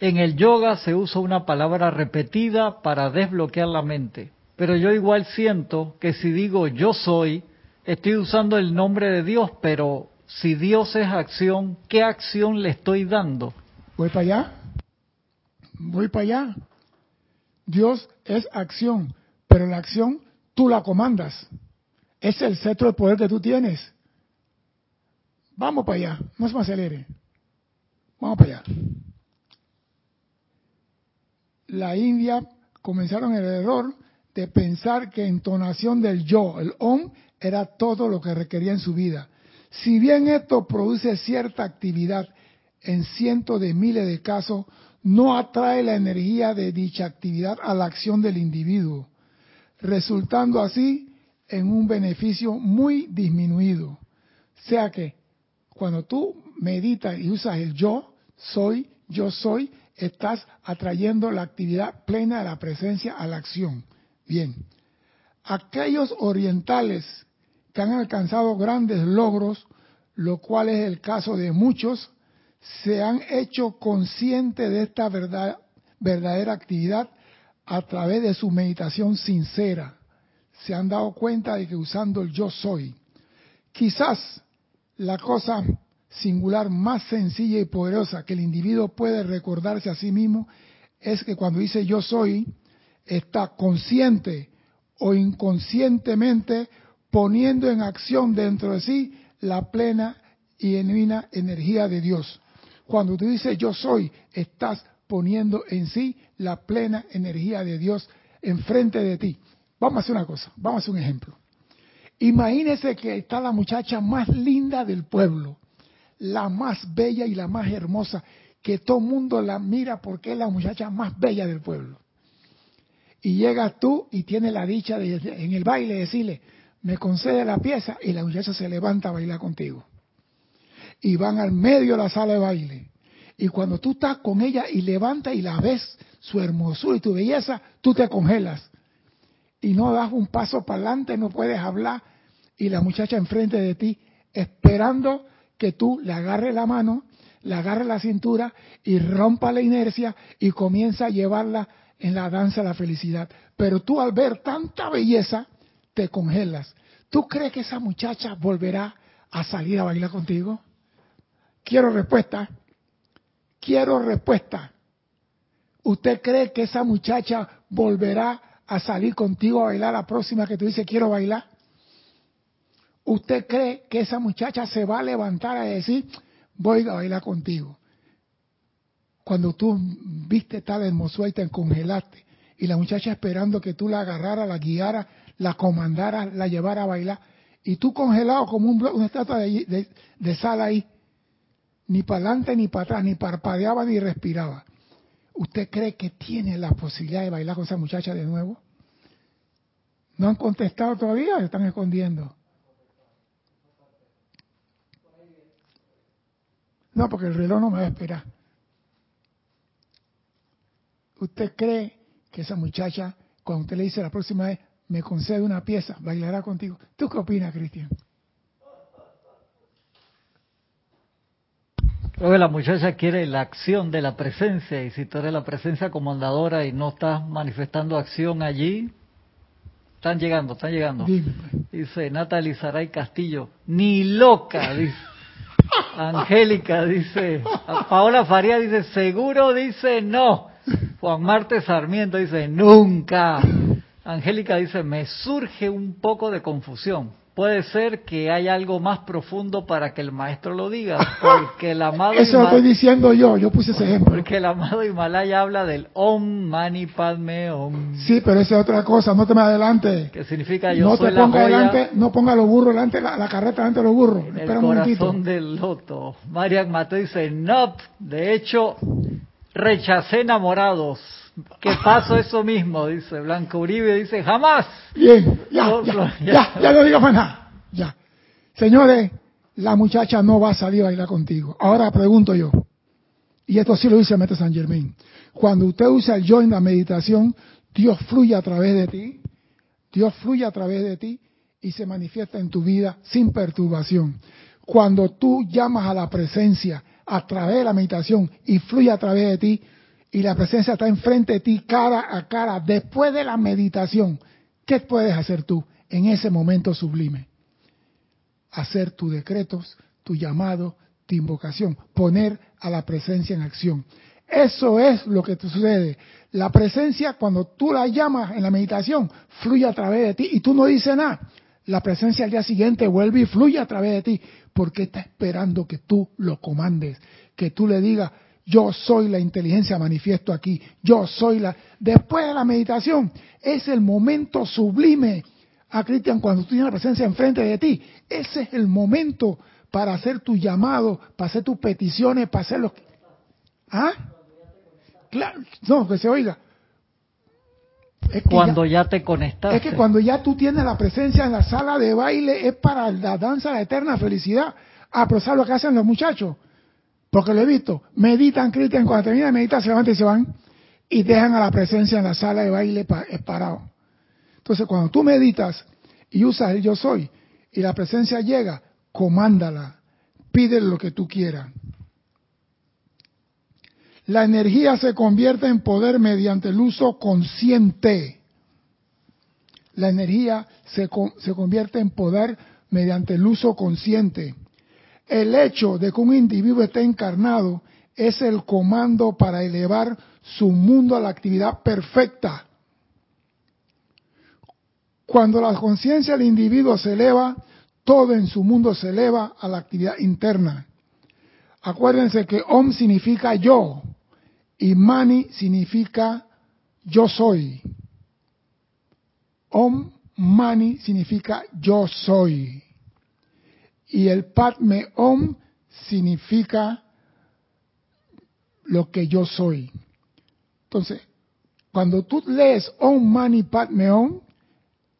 en el yoga se usa una palabra repetida para desbloquear la mente, pero yo igual siento que si digo yo soy, estoy usando el nombre de Dios, pero si Dios es acción, ¿qué acción le estoy dando? Voy para allá, voy para allá. Dios es acción, pero la acción tú la comandas. Es el centro de poder que tú tienes. Vamos para allá, no se me acelere. Vamos para allá la India comenzaron el error de pensar que entonación del yo, el om, era todo lo que requería en su vida. Si bien esto produce cierta actividad en cientos de miles de casos, no atrae la energía de dicha actividad a la acción del individuo, resultando así en un beneficio muy disminuido. O sea que cuando tú meditas y usas el yo, soy, yo soy, estás atrayendo la actividad plena de la presencia a la acción. Bien, aquellos orientales que han alcanzado grandes logros, lo cual es el caso de muchos, se han hecho conscientes de esta verdad, verdadera actividad a través de su meditación sincera. Se han dado cuenta de que usando el yo soy, quizás la cosa singular más sencilla y poderosa que el individuo puede recordarse a sí mismo es que cuando dice yo soy, está consciente o inconscientemente poniendo en acción dentro de sí la plena y genuina energía de Dios. Cuando tú dices yo soy, estás poniendo en sí la plena energía de Dios enfrente de ti. Vamos a hacer una cosa, vamos a hacer un ejemplo. Imagínese que está la muchacha más linda del pueblo la más bella y la más hermosa, que todo mundo la mira porque es la muchacha más bella del pueblo. Y llegas tú y tienes la dicha de en el baile decirle, me concede la pieza y la muchacha se levanta a bailar contigo. Y van al medio de la sala de baile. Y cuando tú estás con ella y levantas y la ves, su hermosura y tu belleza, tú te congelas. Y no das un paso para adelante, no puedes hablar. Y la muchacha enfrente de ti, esperando que tú le agarres la mano, le agarres la cintura y rompa la inercia y comienza a llevarla en la danza de la felicidad. Pero tú al ver tanta belleza, te congelas. ¿Tú crees que esa muchacha volverá a salir a bailar contigo? Quiero respuesta. Quiero respuesta. ¿Usted cree que esa muchacha volverá a salir contigo a bailar la próxima que tú dices quiero bailar? ¿Usted cree que esa muchacha se va a levantar a decir, voy a bailar contigo? Cuando tú viste tal hermosura y te congelaste, y la muchacha esperando que tú la agarrara, la guiara, la comandara, la llevara a bailar, y tú congelado como un, una estatua de, de sal ahí, ni para adelante ni para atrás, ni parpadeaba ni respiraba. ¿Usted cree que tiene la posibilidad de bailar con esa muchacha de nuevo? ¿No han contestado todavía? ¿Están escondiendo? No, porque el reloj no me va a esperar. ¿Usted cree que esa muchacha, cuando usted le dice la próxima vez, me concede una pieza, bailará contigo? ¿Tú qué opinas, Cristian? Creo que la muchacha quiere la acción de la presencia y si tú eres la presencia comandadora y no estás manifestando acción allí, están llegando, están llegando. Dime, pues. Dice Natalie Saray Castillo, ni loca, dice. Angélica dice, Paola Faría dice, seguro dice no. Juan Marte Sarmiento dice, nunca. Angélica dice, me surge un poco de confusión puede ser que hay algo más profundo para que el maestro lo diga, porque el amado Eso lo estoy diciendo yo, yo puse ese ejemplo. Porque el amado Himalaya habla del Om Mani Padme Om. Sí, pero esa es otra cosa, no te me adelante. Que significa yo no soy te la ponga joya adelante, no ponga los burros delante, la, la carreta delante de los burros. en el Espera un momentito. corazón del loto. Marian Mateo dice, no, de hecho, rechacé enamorados. ¿Qué pasó eso mismo? Dice Blanco Uribe, dice, jamás. Bien, ya, No, ya, ya, ya. ya, no digas más nada. Ya. Señores, la muchacha no va a salir a bailar contigo. Ahora pregunto yo, y esto sí lo dice Mete San Germain, cuando usted usa el yo en la meditación, Dios fluye a través de ti, Dios fluye a través de ti y se manifiesta en tu vida sin perturbación. Cuando tú llamas a la presencia a través de la meditación y fluye a través de ti, y la presencia está enfrente de ti cara a cara después de la meditación, ¿qué puedes hacer tú en ese momento sublime? Hacer tus decretos, tu llamado, tu invocación, poner a la presencia en acción. Eso es lo que te sucede. La presencia, cuando tú la llamas en la meditación, fluye a través de ti y tú no dices nada. La presencia al día siguiente vuelve y fluye a través de ti porque está esperando que tú lo comandes, que tú le digas, yo soy la inteligencia manifiesto aquí, yo soy la... Después de la meditación, es el momento sublime. A Cristian, cuando tú tienes la presencia enfrente de ti, ese es el momento para hacer tu llamado, para hacer tus peticiones, para hacer los... ¿Ah? Claro, no, que se oiga. Es que Cuando ya- ya te conectaste. es que cuando ya tú tienes la presencia en la sala de baile es para la danza de eterna felicidad. Ah, pero ¿sabes lo que hacen los muchachos? Porque lo he visto. Meditan, Cristian, cuando terminan de meditar se levantan y se van y dejan a la presencia en la sala de baile eh, parado. Entonces, cuando tú meditas y usas el yo soy y la presencia llega, comándala, pide lo que tú quieras. La energía se convierte en poder mediante el uso consciente. La energía se, se convierte en poder mediante el uso consciente. El hecho de que un individuo esté encarnado es el comando para elevar su mundo a la actividad perfecta. Cuando la conciencia del individuo se eleva, todo en su mundo se eleva a la actividad interna. Acuérdense que Om significa yo y Mani significa yo soy. Om Mani significa yo soy. Y el Padme significa lo que yo soy. Entonces, cuando tú lees Om Mani Padme Om,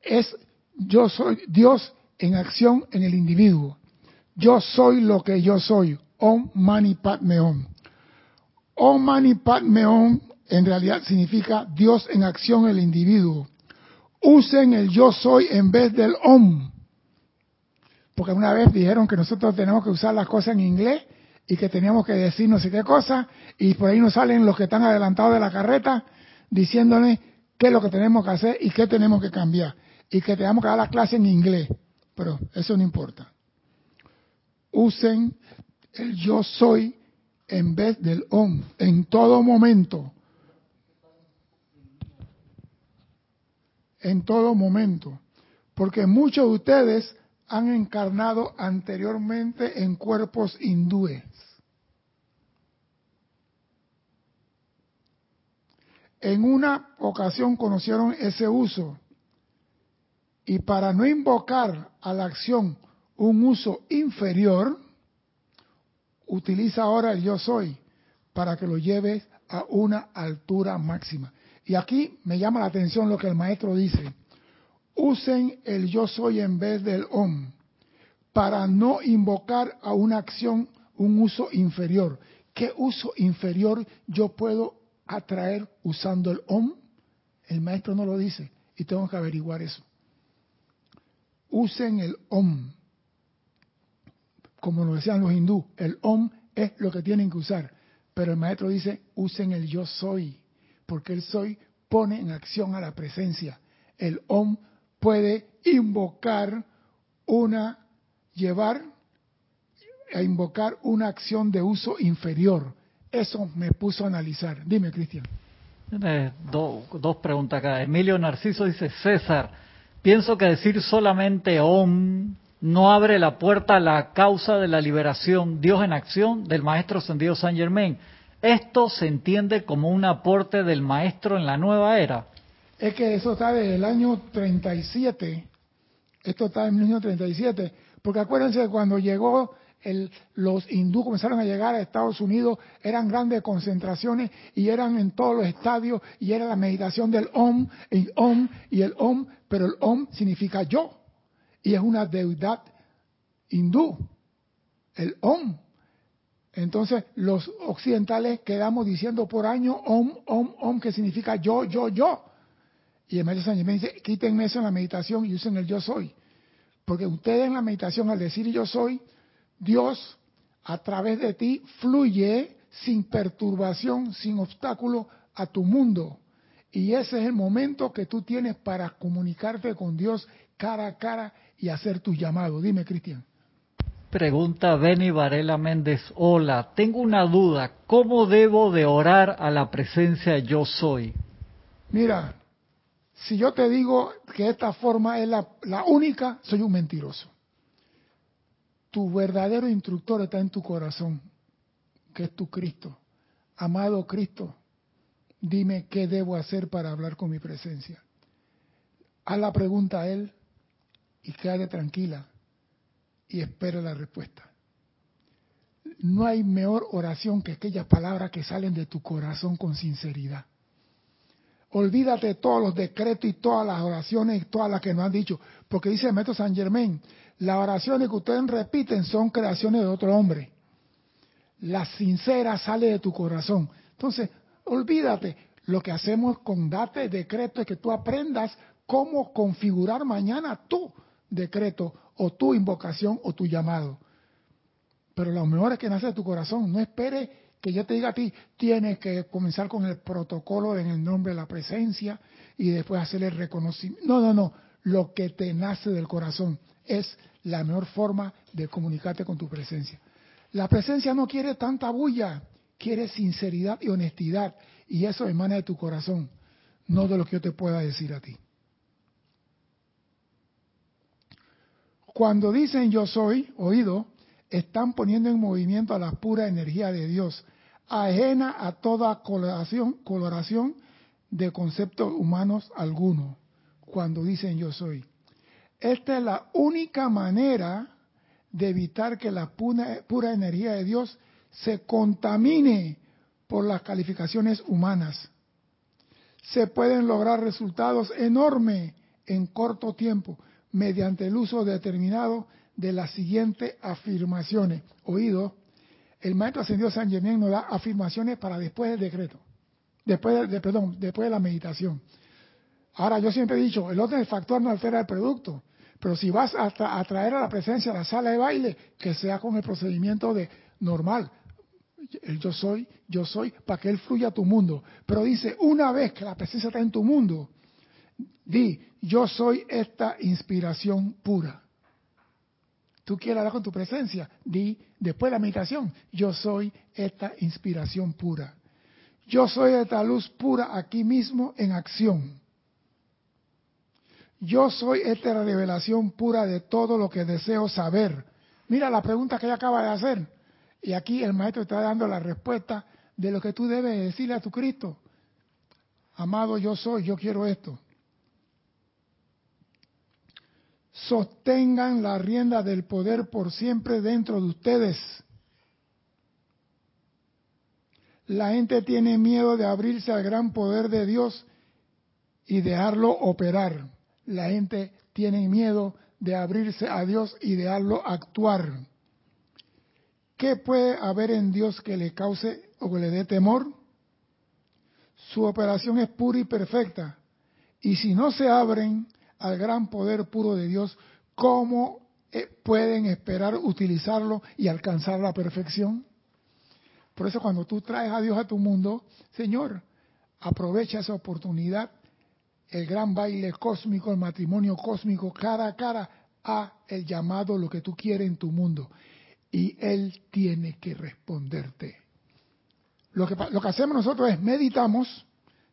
es yo soy Dios en acción en el individuo. Yo soy lo que yo soy. Om Mani Padme Om. Om Mani Padme Om en realidad significa Dios en acción en el individuo. Usen el yo soy en vez del Om. Porque una vez dijeron que nosotros tenemos que usar las cosas en inglés y que teníamos que decir no sé qué cosa y por ahí nos salen los que están adelantados de la carreta diciéndoles qué es lo que tenemos que hacer y qué tenemos que cambiar y que tenemos que dar la clase en inglés. Pero eso no importa. Usen el yo soy en vez del om en todo momento. En todo momento. Porque muchos de ustedes han encarnado anteriormente en cuerpos hindúes. En una ocasión conocieron ese uso y para no invocar a la acción un uso inferior, utiliza ahora el yo soy para que lo lleves a una altura máxima. Y aquí me llama la atención lo que el maestro dice. Usen el yo soy en vez del om para no invocar a una acción un uso inferior. ¿Qué uso inferior yo puedo atraer usando el om? El maestro no lo dice y tengo que averiguar eso. Usen el om. Como lo decían los hindú, el om es lo que tienen que usar. Pero el maestro dice, usen el yo soy, porque el soy pone en acción a la presencia. El om puede invocar una, llevar a invocar una acción de uso inferior. Eso me puso a analizar. Dime, Cristian. dos preguntas acá. Emilio Narciso dice, César, pienso que decir solamente OM no abre la puerta a la causa de la liberación, Dios en acción, del Maestro Ascendido San Germain. Esto se entiende como un aporte del Maestro en la nueva era. Es que eso está desde el año 37. Esto está en el año 37. Porque acuérdense que cuando llegó los hindú comenzaron a llegar a Estados Unidos, eran grandes concentraciones y eran en todos los estadios y era la meditación del Om, el Om y el Om, pero el Om significa yo y es una deidad hindú, el Om. Entonces los occidentales quedamos diciendo por año Om, Om, Om, que significa yo, yo, yo. Y el maestro San Germán dice, quítenme eso en la meditación y usen el yo soy. Porque ustedes en la meditación al decir yo soy, Dios a través de ti fluye sin perturbación, sin obstáculo a tu mundo. Y ese es el momento que tú tienes para comunicarte con Dios cara a cara y hacer tu llamado. Dime, Cristian. Pregunta Benny Varela Méndez. Hola, tengo una duda. ¿Cómo debo de orar a la presencia yo soy? Mira, si yo te digo que esta forma es la, única, soy un mentiroso. Tu verdadero instructor está en tu corazón, que es tu Cristo. Amado Cristo, dime qué debo hacer para hablar con mi presencia. Haz la pregunta a Él y quédate tranquila y espera la respuesta. No hay mejor oración que aquellas palabras que salen de tu corazón con sinceridad. Olvídate todos los decretos y todas las oraciones, todas las que nos han dicho, porque dice el método San Germain, las oraciones que ustedes repiten son creaciones de otro hombre. La sincera sale de tu corazón. Entonces, olvídate, lo que hacemos con date decreto es que tú aprendas cómo configurar mañana tu decreto o tu invocación o tu llamado. Pero lo mejor es que nace de tu corazón. No esperes que yo te diga a ti, tienes que comenzar con el protocolo en el nombre de la presencia y después hacer el reconocimiento. No, no, no. Lo que te nace del corazón es la mejor forma de comunicarte con tu presencia. La presencia no quiere tanta bulla, quiere sinceridad y honestidad. Y eso emana de tu corazón, no de lo que yo te pueda decir a ti. Cuando dicen yo soy, oído, están poniendo en movimiento a la pura energía de Dios, ajena a toda coloración, coloración de conceptos humanos alguno, cuando dicen yo soy. Esta es la única manera de evitar que la pura, energía de Dios se contamine por las calificaciones humanas. Se pueden lograr resultados enormes en corto tiempo mediante el uso determinado de las siguientes afirmaciones. Oído, el maestro ascendido San Germán nos da afirmaciones para después del decreto, después de, perdón, después de la meditación. Ahora, yo siempre he dicho, el orden del factor no altera el producto, pero si vas a, a traer a la presencia a la sala de baile, que sea con el procedimiento de normal, el yo soy, yo soy, para que él fluya a tu mundo. Pero dice, una vez que la presencia está en tu mundo, di, yo soy esta inspiración pura. Tú quieres hablar con tu presencia, di, después de la meditación, yo soy esta inspiración pura. Yo soy esta luz pura aquí mismo en acción. Yo soy esta revelación pura de todo lo que deseo saber. Mira la pregunta que ella acaba de hacer. Y aquí el maestro está dando la respuesta de lo que tú debes decirle a tu Cristo. Amado, yo soy, yo quiero esto. Sostengan la rienda del poder por siempre dentro de ustedes. La gente tiene miedo de abrirse al gran poder de Dios y dejarlo operar. la gente tiene miedo de abrirse a Dios y dejarlo actuar. ¿Qué puede haber en Dios que le cause o que le dé temor? Su operación es pura y perfecta. Y si no se abren al gran poder puro de Dios, ¿cómo eh, pueden esperar utilizarlo y alcanzar la perfección? Por eso cuando tú traes a Dios a tu mundo, Señor, aprovecha esa oportunidad, el gran baile cósmico, el matrimonio cósmico, cara a cara, a el llamado, lo que tú quieres en tu mundo. Y Él tiene que responderte. Lo que, lo que hacemos nosotros es meditamos,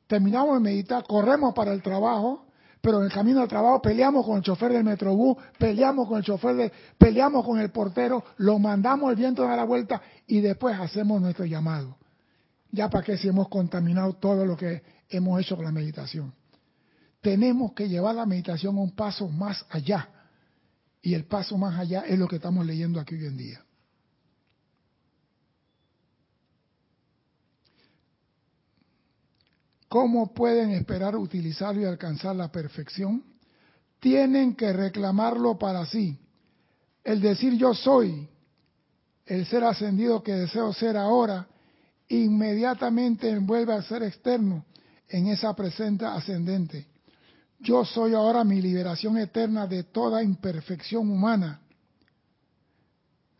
terminamos de meditar, corremos para el trabajo, pero en el camino al trabajo peleamos con el chofer del metrobús, peleamos con el chofer de, peleamos con el portero, lo mandamos al viento a la vuelta y después hacemos nuestro llamado. Ya para qué si hemos contaminado todo lo que hemos hecho con la meditación. Tenemos que llevar la meditación a un paso más allá. Y el paso más allá es lo que estamos leyendo aquí hoy en día. ¿Cómo pueden esperar utilizarlo y alcanzar la perfección? Tienen que reclamarlo para sí. El decir yo soy, el ser ascendido que deseo ser ahora, inmediatamente envuelve al ser externo en esa presente ascendente. Yo soy ahora mi liberación eterna de toda imperfección humana.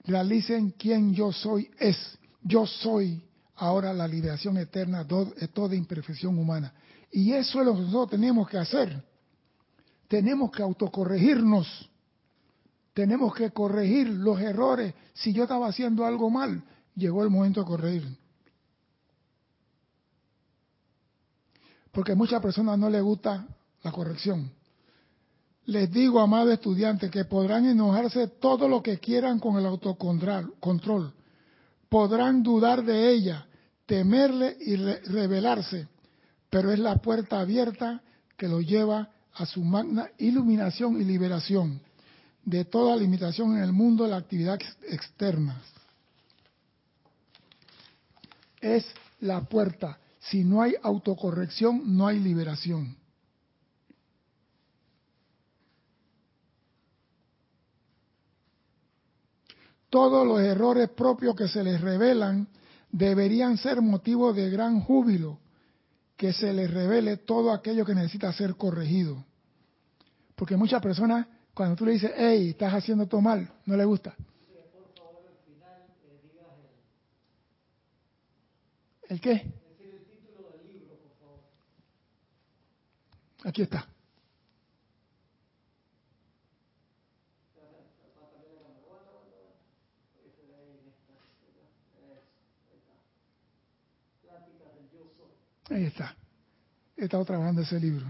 Realicen quién yo soy es. Yo soy ahora la liberación eterna de toda imperfección humana. Y eso es lo que nosotros tenemos que hacer. Tenemos que autocorregirnos. Tenemos que corregir los errores. Si yo estaba haciendo algo mal, llegó el momento de corregir. Porque a muchas personas no les gusta la corrección. Les digo, amado estudiante, que podrán enojarse todo lo que quieran con el autocontrol. Podrán dudar de ella, temerle y rebelarse, pero es la puerta abierta que lo lleva a su magna iluminación y liberación de toda limitación en el mundo de la actividad externa. Es la puerta. Si no hay autocorrección, no hay liberación. Todos los errores propios que se les revelan deberían ser motivo de gran júbilo que se les revele todo aquello que necesita ser corregido. Porque muchas personas, cuando tú le dices, hey, estás haciendo todo mal, no le gusta. ¿El qué? Aquí está. Ahí está. He estado trabajando ese libro.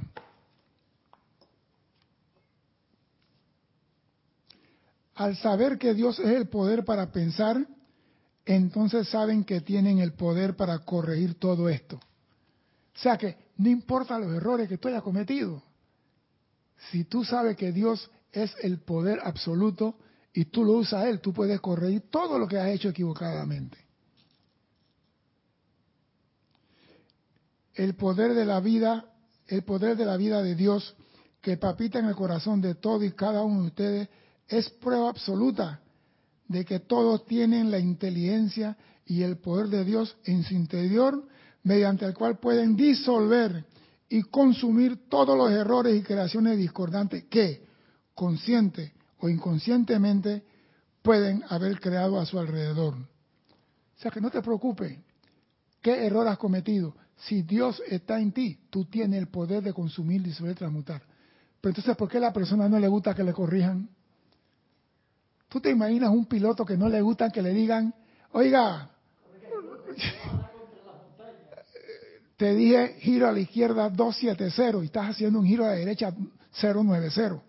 Al saber que Dios es el poder para pensar, entonces saben que tienen el poder para corregir todo esto. O sea que no importa los errores que tú hayas cometido. Si tú sabes que Dios es el poder absoluto y tú lo usas a Él, tú puedes corregir todo lo que has hecho equivocadamente. El poder de la vida, el poder de la vida de Dios que papita en el corazón de todo y cada uno de ustedes es prueba absoluta de que todos tienen la inteligencia y el poder de Dios en su interior, mediante el cual pueden disolver y consumir todos los errores y creaciones discordantes que, consciente o inconscientemente, pueden haber creado a su alrededor. O sea que no te preocupes, ¿qué error has cometido? Si Dios está en ti, tú tienes el poder de consumir, disolver, transmutar. Pero entonces, ¿por qué la persona no le gusta que le corrijan? ¿Tú te imaginas un piloto que no le gusta que le digan, oiga, te dije giro a la izquierda 270 y estás haciendo un giro a la derecha 090?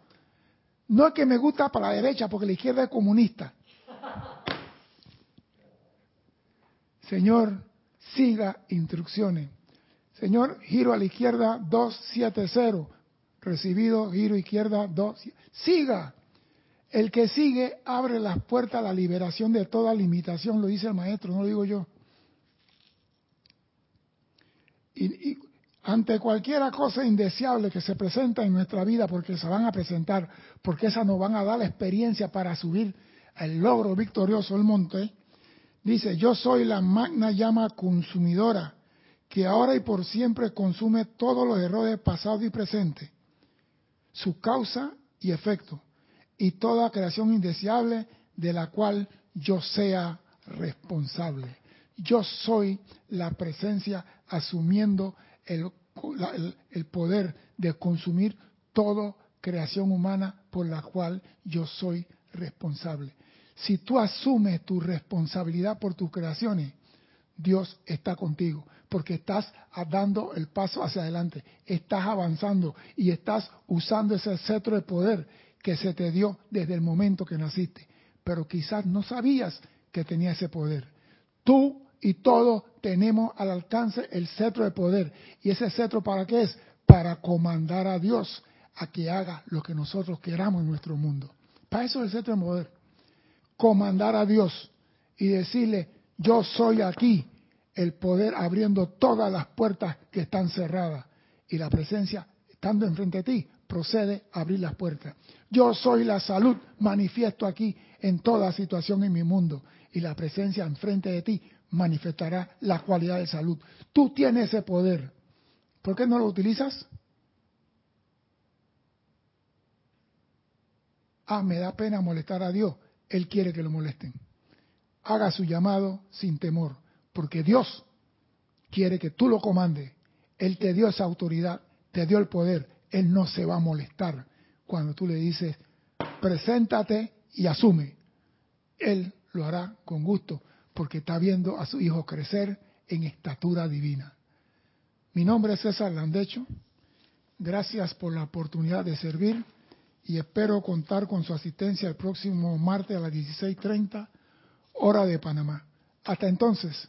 No es que me gusta para la derecha porque la izquierda es comunista. Señor, siga instrucciones. Señor, giro a la izquierda 270. Recibido, giro izquierda 2. Siga. El que sigue abre las puertas a la liberación de toda limitación, lo dice el maestro, no lo digo yo. Y, ante cualquier cosa indeseable que se presenta en nuestra vida, porque se van a presentar, porque esas nos van a dar la experiencia para subir el logro victorioso del monte, dice, yo soy la magna llama consumidora que ahora y por siempre consume todos los errores pasados y presentes, su causa y efecto, y toda creación indeseable de la cual yo sea responsable. Yo soy la presencia asumiendo el, el, poder de consumir toda creación humana por la cual yo soy responsable. Si tú asumes tu responsabilidad por tus creaciones, Dios está contigo, porque estás dando el paso hacia adelante, estás avanzando y estás usando ese cetro de poder que se te dio desde el momento que naciste, pero quizás no sabías que tenía ese poder. Tú y todos tenemos al alcance el cetro de poder. ¿Y ese cetro para qué es? Para comandar a Dios a que haga lo que nosotros queramos en nuestro mundo. Para eso es el cetro de poder. Comandar a Dios y decirle, yo soy aquí, el poder abriendo todas las puertas que están cerradas. Y la presencia, estando enfrente de ti, procede a abrir las puertas. Yo soy la salud, manifiesto aquí en toda situación en mi mundo. Y la presencia enfrente de ti manifestará la cualidad de salud. Tú tienes ese poder. ¿Por qué no lo utilizas? Ah, me da pena molestar a Dios. Él quiere que lo molesten. Haga su llamado sin temor, porque Dios quiere que tú lo comandes. Él te dio esa autoridad, te dio el poder. Él no se va a molestar cuando tú le dices, preséntate y asume. Él lo hará con gusto porque está viendo a su hijo crecer en estatura divina. Mi nombre es César Landecho. Gracias por la oportunidad de servir y espero contar con su asistencia el próximo martes a las 16.30 hora de Panamá. Hasta entonces,